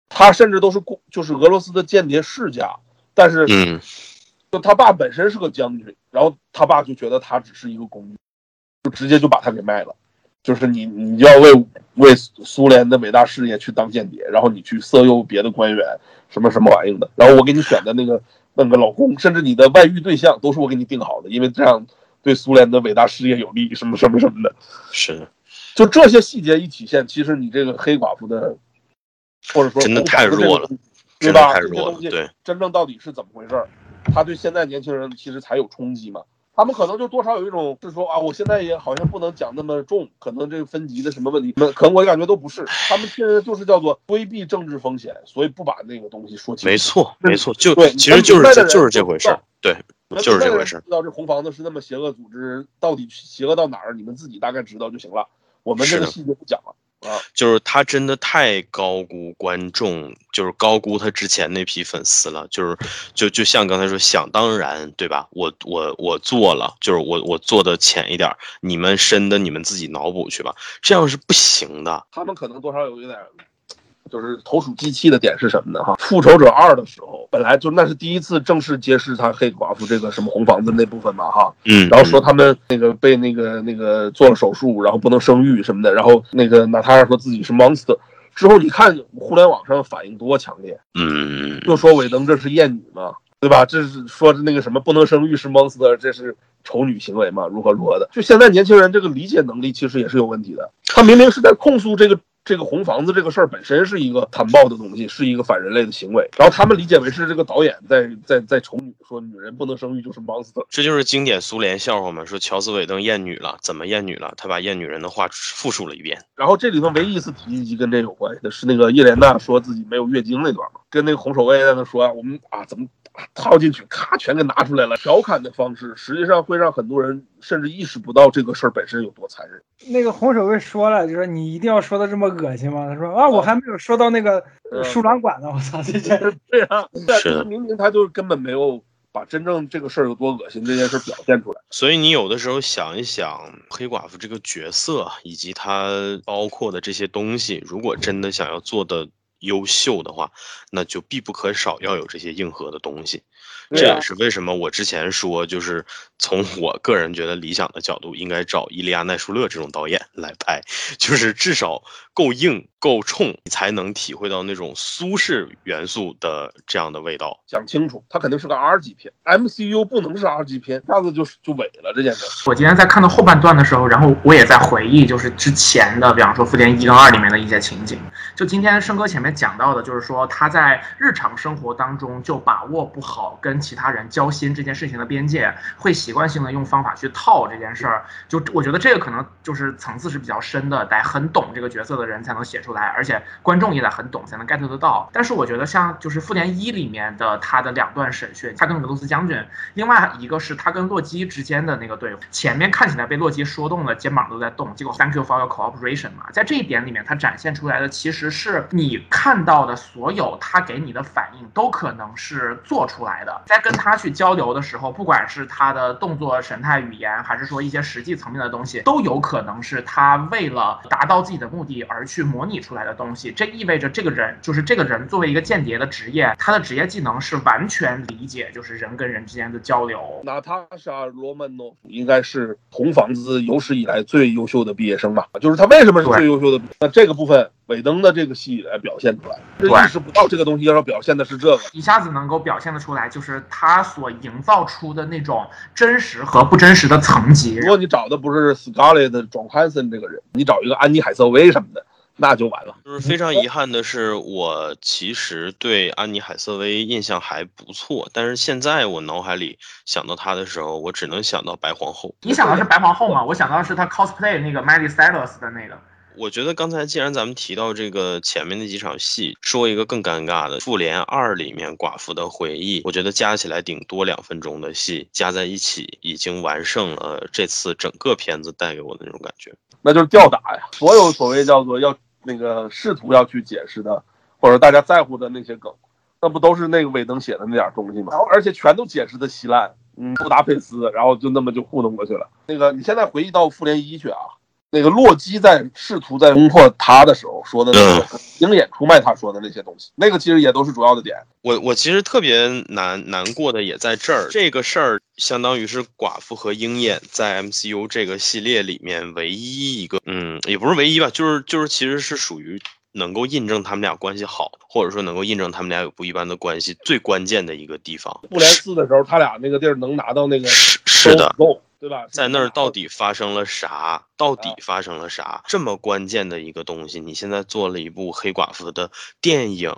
她甚至都是公就是俄罗斯的间谍世家，但是嗯，就他爸本身是个将军，然后他爸就觉得他只是一个工具，就直接就把他给卖了。就是你，你要为为苏联的伟大事业去当间谍，然后你去色诱别的官员，什么什么玩意的。然后我给你选的那个那个老公，甚至你的外遇对象，都是我给你定好的，因为这样对苏联的伟大事业有利，什么什么什么的。是的，就这些细节一体现，其实你这个黑寡妇的，或者说真的太弱了对吧？太弱了。对，真正到底是怎么回事儿，他对现在年轻人其实才有冲击嘛。他们可能就多少有一种是说啊，我现在也好像不能讲那么重，可能这个分级的什么问题，那可能我感觉都不是，他们现在就是叫做规避政治风险，所以不把那个东西说清楚。没错，没错，就对其实就是就是这回事儿。对，就是这回事儿知道这红房子是那么邪恶组织，到底邪恶到哪儿，你们自己大概知道就行了。我们这个戏就不讲了啊。就是他真的太高估观众，就是高估他之前那批粉丝了。就是就就像刚才说，想当然，对吧？我我我做了，就是我我做的浅一点儿，你们深的你们自己脑补去吧，这样是不行的。他们可能多少有一点，就是投鼠忌器的点是什么呢？哈，复仇者二的时候，本来就那是第一次正式揭示他黑寡妇这个什么红房子那部分嘛，哈，嗯，然后说他们那个被那个那个做了手术，然后不能生育什么的，然后那个娜塔莎说自己是 monster。之后你看互联网上反应多强烈，嗯，就说韦登这是厌女嘛，对吧？这是说那个什么不能生育是 monster，这是丑女行为嘛？如何如何的？就现在年轻人这个理解能力其实也是有问题的。他明明是在控诉这个这个红房子这个事儿本身是一个残暴的东西，是一个反人类的行为，然后他们理解为是这个导演在在在丑女，说女人不能生育就是 monster。这就是经典苏联笑话嘛，说乔斯韦登厌女了，怎么厌女了？他把厌女人的话复述了一遍。然后这里头唯一一次提及跟这有关系的是那个叶莲娜说自己没有月经那段嘛，跟那个红守卫在那说啊我们啊怎么啊套进去，咔全给拿出来了。调侃的方式实际上会让很多人甚至意识不到这个事儿本身有多残忍。那个红守卫说了，就说你一定要说的这么恶心吗？他说啊，我还没有说到那个嗯输卵管呢，我操，这这 对啊，但是明明他就根本没有把真正这个事儿有多恶心这件事儿表现出来。所以你有的时候想一想，黑寡妇这个角色以及她包括的这些东西，如果真的想要做的优秀的话，那就必不可少要有这些硬核的东西。这也是为什么我之前说，就是从我个人觉得理想的角度，应该找伊利亚奈舒勒这种导演来拍，就是至少够硬、够冲，你才能体会到那种苏式元素的这样的味道。讲清楚，它肯定是个 R 级片，MCU 不能是 R 级片，一下子就就萎了这件事。我今天在看到后半段的时候，然后我也在回忆，就是之前的，比方说《复联一》跟二里面的一些情景。就今天生哥前面讲到的，就是说他在日常生活当中就把握不好跟其他人交心这件事情的边界，会习惯性的用方法去套这件事儿。就我觉得这个可能就是层次是比较深的，得很懂这个角色的人才能写出来，而且观众也得很懂才能 get 得到。但是我觉得像就是《复联一》里面的他的两段审讯，他跟俄罗斯将军，另外一个是他跟洛基之间的那个对话，前面看起来被洛基说动了，肩膀都在动，结果 Thank you for your cooperation 嘛，在这一点里面，他展现出来的其实是你看到的所有他给你的反应都可能是做出来的。在跟他去交流的时候，不管是他的动作、神态、语言，还是说一些实际层面的东西，都有可能是他为了达到自己的目的而去模拟出来的东西。这意味着这个人就是这个人作为一个间谍的职业，他的职业技能是完全理解就是人跟人之间的交流。娜塔莎·罗曼诺夫应该是红房子有史以来最优秀的毕业生吧？就是他为什么是最优秀的？那这个部分，尾灯的这个戏来表现出来，这意识不到这个东西要表现的是这个，一下子能够表现得出来，就是他所营造出的那种真实和不真实的层级如。果你找的不是 Scarlett Johansson 这个人，你找一个安妮海瑟薇什么的，那就完了。就是非常遗憾的是，我其实对安妮海瑟薇印象还不错，但是现在我脑海里想到她的时候，我只能想到白皇后。你想的是白皇后吗？我想到的是她 cosplay 那个 Miley Cyrus 的那个。我觉得刚才既然咱们提到这个前面那几场戏，说一个更尴尬的，《复联二》里面寡妇的回忆，我觉得加起来顶多两分钟的戏，加在一起已经完胜了这次整个片子带给我的那种感觉。那就是吊打呀！所有所谓叫做要那个试图要去解释的，或者大家在乎的那些梗，那不都是那个尾灯写的那点东西吗？然后而且全都解释的稀烂，嗯，布达佩斯，然后就那么就糊弄过去了。那个你现在回忆到复联一去啊，那个洛基在试图在攻破他的时候说的那个鹰眼出卖他说的那些东西，那个其实也都是主要的点。我我其实特别难难过的也在这儿，这个事儿相当于是寡妇和鹰眼在 MCU 这个系列里面唯一一个，嗯，也不是唯一吧，就是就是其实是属于能够印证他们俩关系好，或者说能够印证他们俩有不一般的关系最关键的一个地方。复联四的时候，他俩那个地儿能拿到那个是是的，够对吧？在那儿到底发生了啥？到底发生了啥？这么关键的一个东西，你现在做了一部黑寡妇的电影，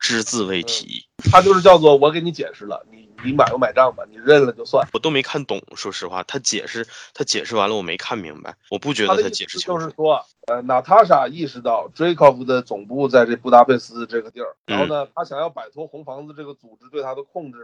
只字未提，他就是叫做我给你解释了，你你买不买账吧？你认了就算。我都没看懂。说实话，他解释他解释完了，我没看明白，我不觉得他解释清楚。就是说，呃，娜塔莎意识到 Dracov 的总部在这布达佩斯这个地儿，然后呢，他想要摆脱红房子这个组织对他的控制，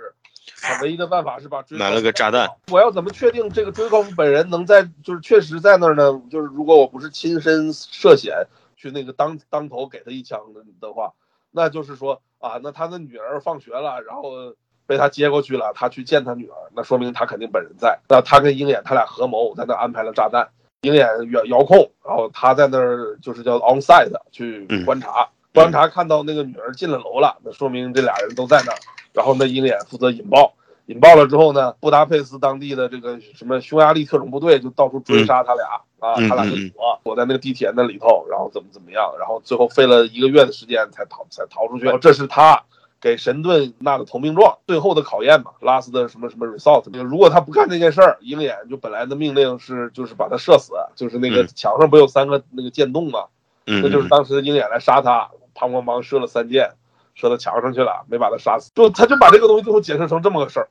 他唯一的办法是把买了个炸弹。我要怎么确定这个 Dracov 本人能在，就是确实在那儿呢？就是如果我不是亲身涉险去那个当当头给他一枪的的话，那就是说啊，那他的女儿放学了，然后被他接过去了，他去见他女儿，那说明他肯定本人在。那他跟鹰眼他俩合谋，在那安排了炸弹，鹰眼遥遥控，然后他在那儿就是叫 on site 去观察，观察看到那个女儿进了楼了，那说明这俩人都在那儿。然后那鹰眼负责引爆，引爆了之后呢，布达佩斯当地的这个什么匈牙利特种部队就到处追杀他俩、啊，嗯他俩就躲躲在那个地铁那里头，然后怎么怎么样，然后最后费了一个月的时间才逃才逃出去。这是他给神盾纳的投名状，最后的考验嘛，拉斯的什么什么 result。那个如果他不干这件事儿，鹰眼就本来的命令是就是把他射死，就是那个嗯墙上不有三个那个箭洞嘛，嗯，那就是当时鹰眼来杀他，砰砰砰射了三箭，射到墙上去了，没把他杀死。就他就把这个东西最后解释成这么个事儿。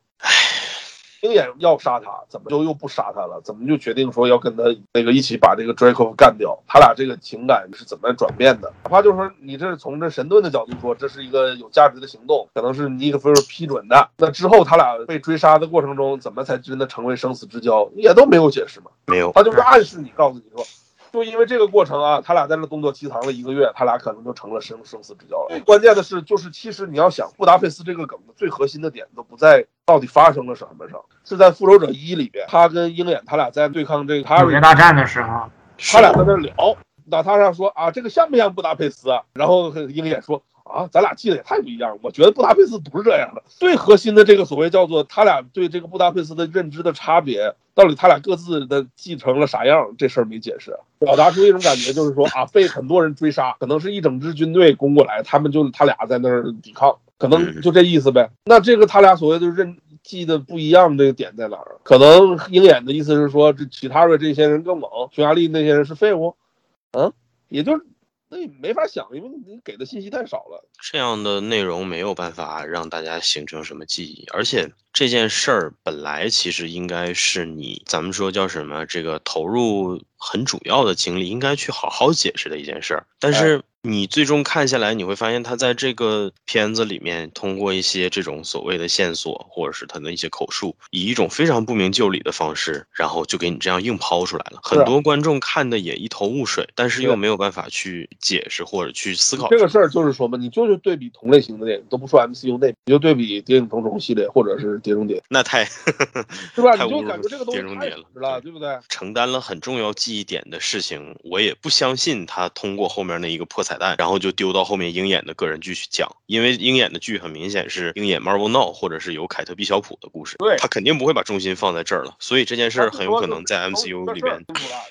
鹰眼要杀他，怎么就又不杀他了？怎么就决定说要跟他那个一起把这个 Draco 干掉？他俩这个情感是怎么转变的？哪怕就是说你这是从这神盾的角度说，这是一个有价值的行动，可能是尼克菲尔批准的。那之后他俩被追杀的过程中，怎么才真的成为生死之交？也都没有解释嘛。没有。他就是暗示你，告诉你说，就因为这个过程啊，他俩在那东躲西藏了一个月，他俩可能就成了生生死之交了。最关键的是，就是其实你要想布达佩斯这个梗的最核心的点都不在到底发生了什么上，是在复仇者一里边，他跟鹰眼他俩在对抗这个纽约 Harry，大战的时候，他俩在那聊，娜塔莎说啊，这个像不像布达佩斯啊？然后鹰眼说啊，啊，咱俩记得也太不一样了。我觉得布达佩斯不是这样的。最核心的这个所谓叫做他俩对这个布达佩斯的认知的差别，到底他俩各自的继承了啥样，这事儿没解释。表达出一种感觉，就是说啊，被很多人追杀，可能是一整支军队攻过来，他们就他俩在那儿抵抗，可能就这意思呗。那这个他俩所谓的认记得不一样，这个点在哪儿？可能鹰眼的意思是说，这其他的这些人更猛，匈牙利那些人是废物，嗯，也就是那也没法想，因为你给的信息太少了。这样的内容没有办法让大家形成什么记忆，而且这件事儿本来其实应该是你咱们说叫什么，这个投入很主要的精力应该去好好解释的一件事儿，但是。你最终看下来，你会发现他在这个片子里面通过一些这种所谓的线索，或者是他的一些口述，以一种非常不明就里的方式，然后就给你这样硬抛出来了。很多观众看的也一头雾水，但是又没有办法去解释或者去思考这个事儿。就是说嘛，你就是对比同类型的电影，都不说 MCU 内，你就对比《谍影重重》系列或者是《碟中谍》，那太 是吧？太你就感觉这个东西太了，是了，对不对？承担了很重要记忆点的事情，我也不相信他通过后面那一个破彩蛋，然后就丢到后面鹰眼的个人剧去讲，因为鹰眼的剧很明显是鹰眼 Marvel Now，或者是有凯特·毕晓普的故事，对他肯定不会把重心放在这儿了，所以这件事儿很有可能在 MCU 里边。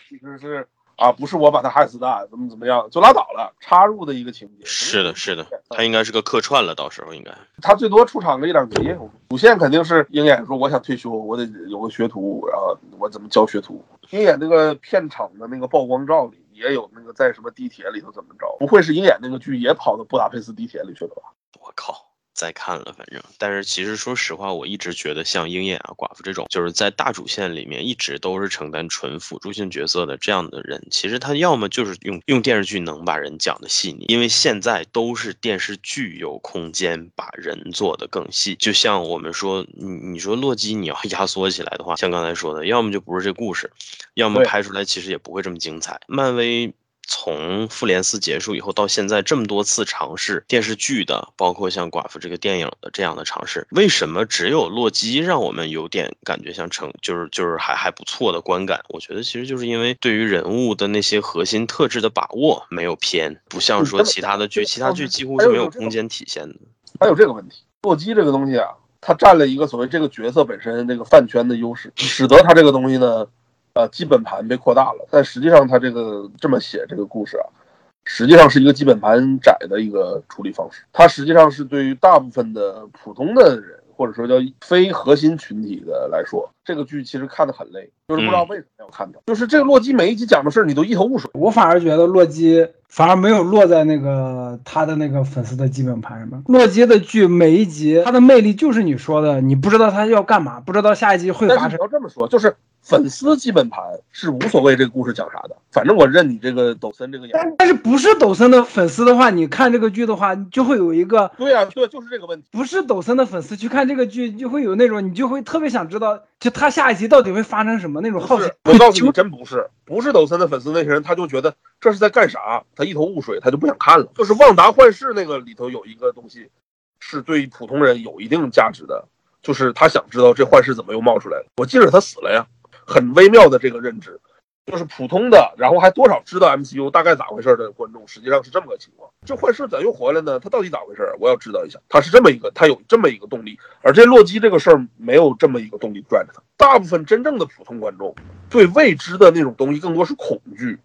其实是啊，不是我把他害死的，怎么怎么样就拉倒了，插入的一个情节。是的，是的，他应该是个客串了，到时候应该。他最多出场个一两集，主线肯定是鹰眼说我想退休，我得有个学徒，然后我怎么教学徒。鹰眼那个片场的那个曝光照里也有那个在什么地铁里头怎么着，不会是鹰眼那个剧也跑到布达佩斯地铁里去了吧？我靠！再看了，反正，但是其实说实话，我一直觉得像鹰眼啊、寡妇这种，就是在大主线里面一直都是承担纯辅助性角色的这样的人，其实他要么就是用用电视剧能把人讲的细腻，因为现在都是电视剧有空间把人做的更细。就像我们说，你你说洛基你要 压缩起来的话，像刚才说的，要么就不是这故事，要么拍出来其实也不会这么精彩。漫威。从复联四结束以后到现在这么多次尝试电视剧的，包括像寡妇这个电影的这样的尝试，为什么只有洛基让我们有点感觉像成就是就是还还不错的观感？我觉得其实就是因为对于人物的那些核心特质的把握没有偏，不像说其他的剧，其他剧几乎是没有空间体现的。还有这个问题，洛基这个东西啊，他占了一个所谓这个角色本身这个饭圈的优势，使得他这个东西呢。呃，基本盘被扩大了，但实际上他这个这么写这个故事啊，实际上是一个基本盘窄的一个处理方式。它实际上是对于大部分的普通的人，或者说叫非核心群体的来说，这个剧其实看得很累，就是不知道为什么要看它。就是这个洛基每一集讲的事儿，你都一头雾水。我反而觉得洛基反而没有落在那个他的那个粉丝的基本盘上面。洛基的剧每一集，他的魅力就是你说的，你不知道他要干嘛，不知道下一集会发生。要这么说，就是。粉丝基本盘是无所谓这个故事讲啥的，反正我认你这个抖森这个演但。但是不是抖森的粉丝的话，你看这个剧的话，就会有一个对呀，对，就是这个问题。不是抖森的粉丝去看这个剧，就会有那种你就会特别想知道，就他下一集到底会发生什么那种好奇。我告诉你，真不是，不是抖森的粉丝那些人，他就觉得这是在干啥，他一头雾水，他就不想看了。就是《旺达幻视》那个里头有一个东西，是对普通人有一定价值的，就是他想知道这幻视怎么又冒出来了。我记着他死了呀。很微妙的这个认知，就是普通的，然后还多少知道 MCU 大概咋回事的观众，实际上是这么个情况。这坏事咋又回来呢？他到底咋回事？我要知道一下。他是这么一个，他有这么一个动力，而这洛基这个事儿没有这么一个动力拽着他。大部分真正的普通观众对未知的那种东西更多是恐惧，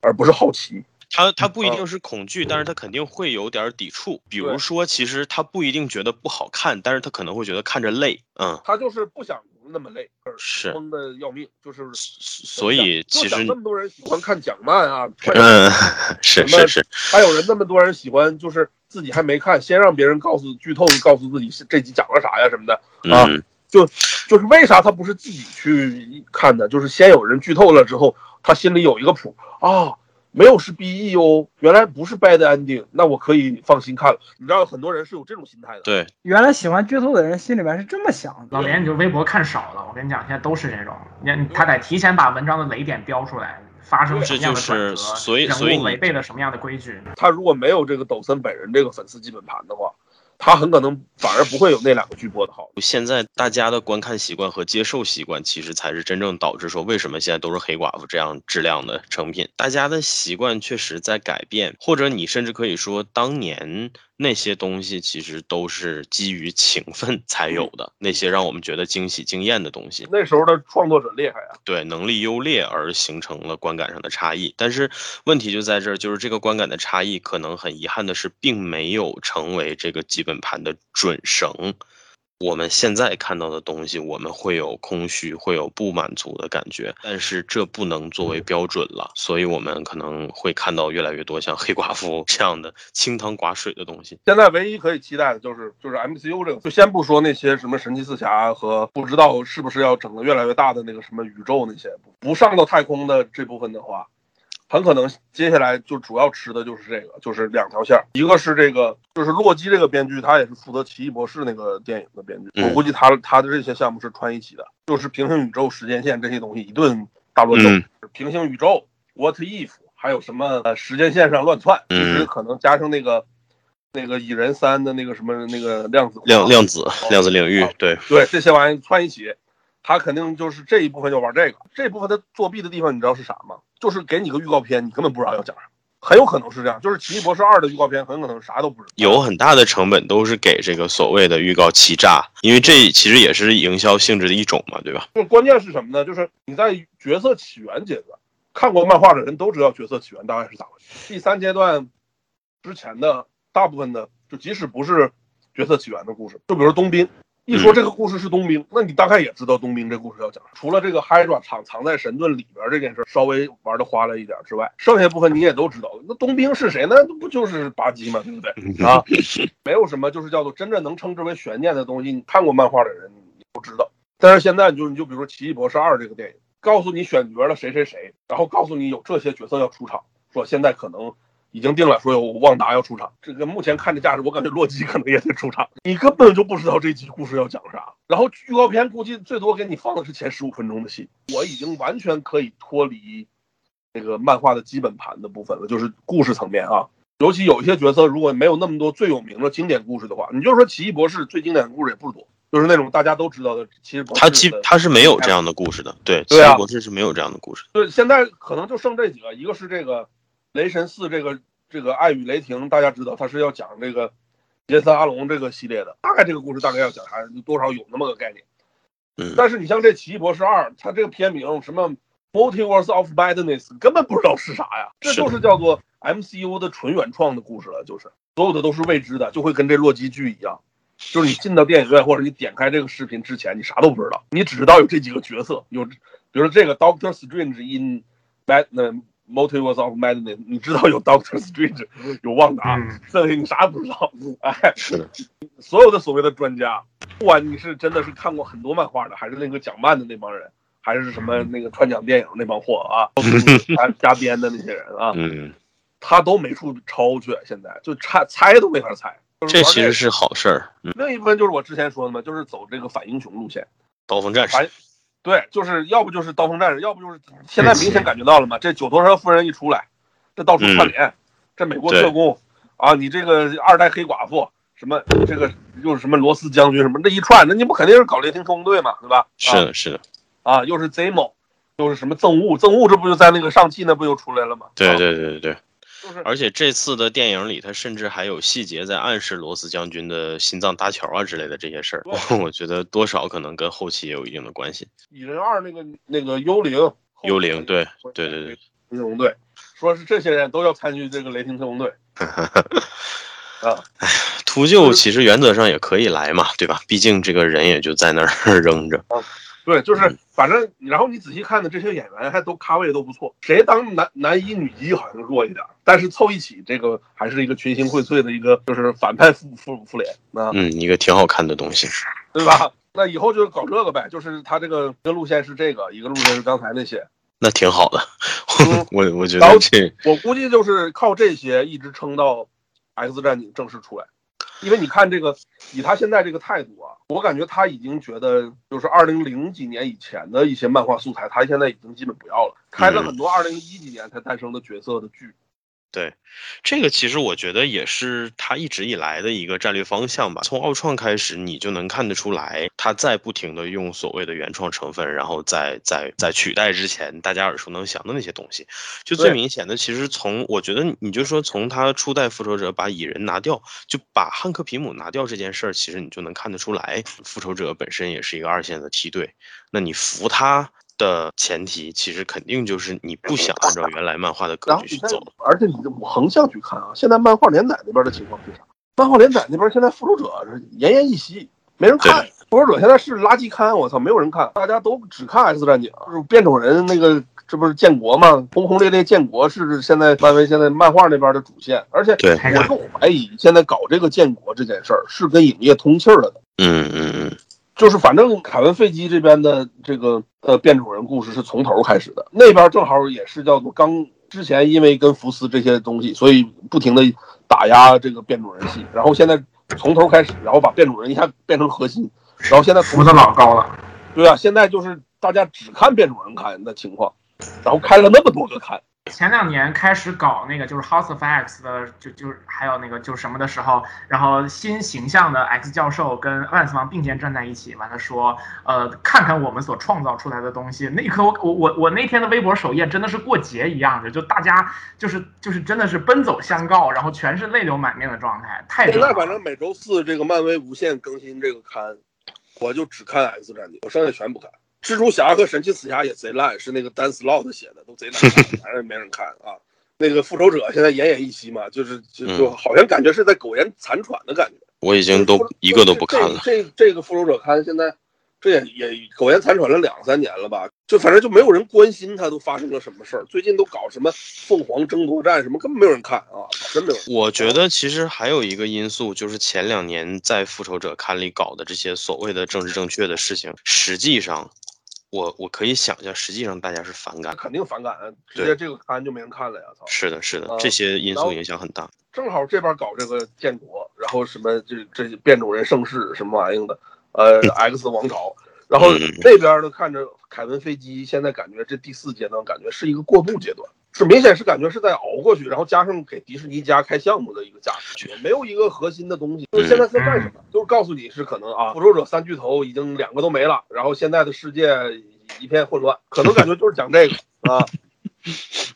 而不是好奇。他他不一定是恐惧，但是他肯定会有点抵触。比如说，其实他不一定觉得不好看，但是他可能会觉得看着累。嗯，他就是不想。那么累，是疯的要命，就是所以其实那么多人喜欢看蒋曼啊，嗯，是是是，还有人那么多人喜欢，就是自己还没看，先让别人告诉剧透，告诉自己是这集讲了啥呀什么的啊，就就是为啥他不是自己去看的，就是先有人剧透了之后，他心里有一个谱啊。没有是 BE 哦，原来不是 bad ending，那我可以放心看了。你知道很多人是有这种心态的。对，原来喜欢剧透的人心里面是这么想的。老连，你就微博看少了，我跟你讲，现在都是这种。你他得提前把文章的雷点标出来，发生什么样的转折，所以所以违背了什么样的规矩。他如果没有这个抖森本人这个粉丝基本盘的话。他很可能反而不会有那两个剧播的好。现在大家的观看习惯和接受习惯，其实才是真正导致说为什么现在都是黑寡妇这样质量的成品。大家的习惯确实在改变，或者你甚至可以说，当年那些东西其实都是基于情分才有的，那些让我们觉得惊喜惊艳的东西。那时候的创作者厉害啊，对能力优劣而形成了观感上的差异。但是问题就在这儿，就是这个观感的差异，可能很遗憾的是，并没有成为这个基本盘的准绳。我们现在看到的东西，我们会有空虚，会有不满足的感觉，但是这不能作为标准了，所以我们可能会看到越来越多像黑寡妇这样的清汤寡水的东西。现在唯一可以期待的就是就是 MCU 这个，就先不说那些什么神奇四侠和不知道是不是要整个越来越大的那个什么宇宙那些，不上到太空的这部分的话。很可能接下来就主要吃的就是这个，就是两条线儿，一个是这个，就是洛基这个编剧，他也是负责奇异博士那个电影的编剧，我估计他他的这些项目是串一起的，就是平行宇宙、时间线这些东西一顿大乱斗，平行宇宙、What if，还有什么呃时间线上乱窜，其实可能加上那个那个蚁人三的那个什么那个量子量量子量子领域，对对，这些玩意串一起。他肯定就是这一部分就玩这个，这部分他作弊的地方你知道是啥吗？就是给你个预告片，你根本不知道要讲啥，很有可能是这样。就是《奇异博士二》的预告片，很可能啥都不知道。有很大的成本都是给这个所谓的预告欺诈，因为这其实也是营销性质的一种嘛，对吧？就关键是什么呢？就是你在角色起源阶段看过漫画的人都知道角色起源大概是咋回事。第三阶段之前的大部分的，就即使不是角色起源的故事，就比如冬兵。一说这个故事是冬兵，那你大概也知道冬兵这故事要讲啥。除了这个 Hydra 藏藏在神盾里边这件事稍微玩的花了一点之外，剩下部分你也都知道。那冬兵是谁呢？不就是巴基吗？对不对啊？没有什么就是叫做真正能称之为悬念的东西。你看过漫画的人你都知道。但是现在你就你就比如说《奇异博士二》这个电影，告诉你选角了谁谁谁，然后告诉你有这些角色要出场，说现在可能。已经定了，说有旺达要出场。这个目前看这架势，我感觉洛基可能也得出场。你根本就不知道这集故事要讲啥。然后预告片估计最多给你放的是前十五分钟的戏。我已经完全可以脱离那个漫画的基本盘的部分了，就是故事层面啊。尤其有一些角色，如果没有那么多最有名的经典故事的话，你就说奇异博士最经典的故事也不多，就是那种大家都知道的。其实他基他是没有这样的故事的，对，奇异博士是没有这样的故事。对，现在可能就剩这几个，一个是这个。雷神四这个这个爱与雷霆，大家知道他是要讲这个杰森阿隆这个系列的，大概这个故事大概要讲啥，多少有那么个概念。嗯，但是你像这奇异博士二，它这个片名什么 Multiverse of Madness，根本不知道是啥呀，这就是叫做 MCU 的纯原创的故事了，就是所有的都是未知的，就会跟这洛基剧一样，就是你进到电影院或者你点开这个视频之前，你啥都不知道，你只知道有这几个角色，有比如说这个 Doctor Strange in Batman。Multiverse of Madness，你知道有 Doctor Strange，有旺达，剩下你啥也不知道。哎，是的，所有的所谓的专家，不管你是真的是看过很多漫画的，还是那个讲漫的那帮人，还是什么那个传讲电影那帮货啊，加加编的那些人啊，嗯，他都没处抄去，现在就猜猜都没法猜。这其实是好事儿。另一部分就是我之前说的嘛，就是走这个反英雄路线，刀锋战士。对，就是要不就是刀锋战士，要不就是现在明显感觉到了嘛。这九头蛇夫人一出来，这到处串联，这美国特工啊，你这个二代黑寡妇，什么这个又是什么罗斯将军什么，这一串，那你不肯定是搞雷霆特工队嘛，对吧？是的，是的。啊，又是 Zemo，又是什么憎恶，憎恶，这不就在那个上汽那不又出来了吗？对对对对对。就是，而且这次的电影里，他甚至还有细节在暗示罗斯将军的心脏搭桥啊之类的这些事儿。我觉得多少可能跟后期也有一定的关系。蚁人二那个那个幽灵，幽灵，对对对对，特工队，说是这些人都要参与这个雷霆特工队。啊，哎，秃鹫其实原则上也可以来嘛，对吧？毕竟这个人也就在那儿 扔着。对，就是反正，然后你仔细看的这些演员还都咖位都不错，谁当男男一女一好像弱一点，但是凑一起这个还是一个群星荟萃的一个就是反派复复复联啊，嗯，一个挺好看的东西，对吧？那以后就是搞这个呗，就是他这个一个路线是这个，一个路线是刚才那些，那挺好的，我我觉得这我估计就是靠这些一直撑到 X 战警正式出来。因为你看这个，以他现在这个态度啊，我感觉他已经觉得，就是二零零几年以前的一些漫画素材，他现在已经基本不要了。开了很多二零一几年才诞生的角色的剧，对，这个其实我觉得也是他一直以来的一个战略方向吧。从奥创开始，你就能看得出来，他在不停的用所谓的原创成分，然后在在在取代之前大家耳熟能详的那些东西。就最明显的，其实从我觉得你就说从他初代复仇者把蚁人拿掉，就把汉克皮姆拿掉这件事儿，其实你就能看得出来，复仇者本身也是一个二线的梯队。那你服他。的前提其实肯定就是你不想按照原来漫画的格局去走，，而且你横向去看啊，现在漫画连载那边的情况是啥？漫画连载那边现在复仇者是奄奄一息，没人看。复仇者现在是垃圾刊，我操，没有人看，大家都只看 X 战警，就是变种人那个，这不是建国吗？轰轰烈烈建国是现在漫威现在漫画那边的主线，而且对我更怀疑现在搞这个建国这件事儿是跟影业通气儿了的。嗯嗯嗯，就是反正凯文·费基这边的这个呃变种人故事是从头开始的，那边正好也是叫做刚之前因为跟福斯这些东西，所以不停的打压这个变种人系，然后现在从头开始，然后把变种人一下变成核心，然后现在浮的老高了。对啊，现在就是大家只看变种人看的情况，然后开了那么多个看，前两年开始搞那个就是 House of X 的，就就是还有那个就是什么的时候，然后新形象的 X 教授跟万磁王并肩站在一起，完了说，呃，看看我们所创造出来的东西。那一刻我我我我那天的微博首页真的是过节一样的，就大家就是就是真的是奔走相告，然后全是泪流满面的状态，太热现。在反正每周四这个漫威无限更新这个刊，我就只看 X 战警，我剩下全不看。蜘蛛侠和神奇死侠也贼烂，是那个丹斯洛特写的，都贼难看，反正没人看啊。那个复仇者现在奄奄一息嘛，就是就就嗯好像感觉是在苟延残喘的感觉。我已经都一个都不看了。这这这个复仇者刊现在这也也苟延残喘了两三年了吧？就反正就没有人关心他都发生了什么事儿。最近都搞什么凤凰争夺战什么，根本没有人看啊，真没有。我觉得其实还有一个因素，就是前两年在复仇者刊里搞的这些所谓的政治正确的事情，实际上，我我可以想象，实际上大家是反感。肯定反感，直接这个刊就没人看了呀！操，是的，是的啊，这些因素影响很大。正好这边搞这个建国，然后什么这这变种人盛世什么玩意儿的，呃，X 王朝，然后嗯那边呢看着凯文飞机，现在感觉这第四阶段感觉是一个过渡阶段，是明显是感觉是在熬过去，然后加上给迪士尼家开项目的一个价值，没有一个核心的东西，就是现在在干什么？就是告诉你是可能啊，复仇者三巨头已经两个都没了，然后现在的世界一片混乱，可能感觉就是讲这个 啊。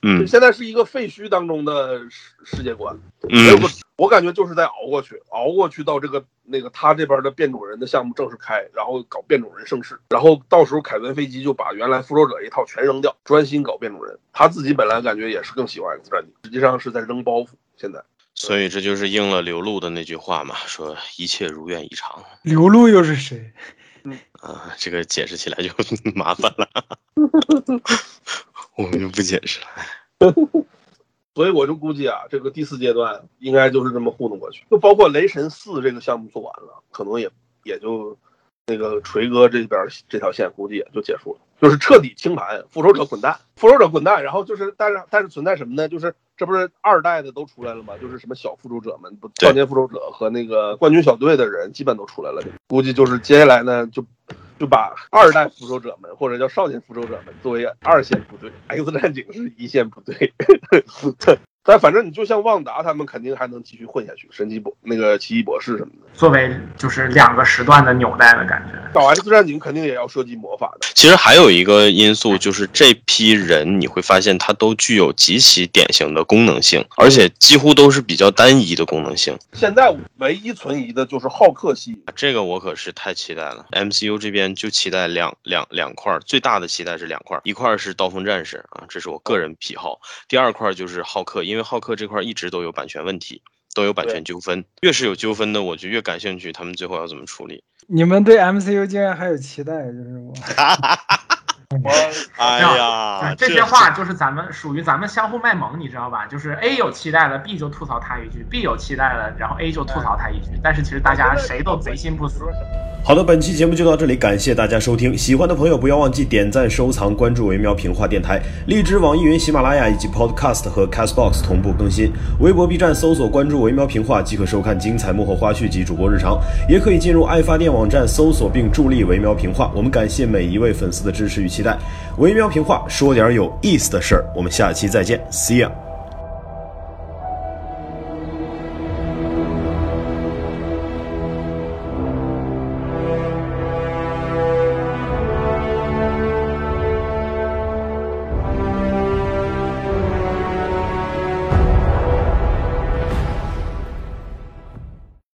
嗯现在是一个废墟当中的世世界观，没有嗯个，我感觉就是在熬过去，熬过去到这个那个他这边的变种人的项目正式开，然后搞变种人盛世，然后到时候凯文飞机就把原来复仇者一套全扔掉，专心搞变种人。他自己本来感觉也是更喜欢 X 战警，实际上是在扔包袱。现在所以这就是应了刘露的那句话嘛，说一切如愿以偿。刘露又是谁？啊，这个解释起来就 麻烦了，我们就不解释了。所以我就估计啊，这个第四阶段应该就是这么糊弄过去，就包括雷神四这个项目做完了，可能也也就那个锤哥这边这条线估计也就结束了，就是彻底清盘，复仇者滚蛋，复仇者滚蛋，然后就是但是但是存在什么呢？就是这不是二代的都出来了吗？就是什么小复仇者们，不对少年复仇者和那个冠军小队的人基本都出来了，估计就是接下来呢就。就把二代复仇者们或者叫少年复仇者们作为二线部队，X 战警是一线部队。但反正你就像旺达他们肯定还能继续混下去，神奇博那个奇异博士什么的，作为就是两个时段的纽带的感觉。搞 X 战警肯定也要涉及魔法的。其实还有一个因素，就是这批人你会发现，他都具有极其典型的功能性，而且几乎都是比较单一的功能性。现在唯一存疑的就是浩克系，这个我可是太期待了。MCU 这边就期待两两两块儿，最大的期待是两块儿，一块儿是刀锋战士啊，这是我个人癖好；第二块儿就是浩克，因为浩克这块一直都有版权问题，都有版权纠纷，越是有纠纷的，我就越感兴趣，他们最后要怎么处理。你们对 MCU 竟然还有期待，就是我。我 哎呀，这些话就是咱们属于咱们相互卖萌，你知道吧？就是 A 有期待了，B 就吐槽他一句；B 有期待了，然后 A 就吐槽他一句。但是其实大家谁都贼心不死。好的，本期节目就到这里，感谢大家收听。喜欢的朋友不要忘记点赞、收藏、关注“维喵评话电台”，荔枝、网易云、喜马拉雅以及 Podcast 和 Castbox 同步更新。微博、B 站搜索关注“维喵评话”即可收看精彩幕后花絮及主播日常，也可以进入爱发电网站搜索并助力“维喵评话”。我们感谢每一位粉丝的支持与期待。维喵评话说点有意思的事儿，我们下期再见，See ya。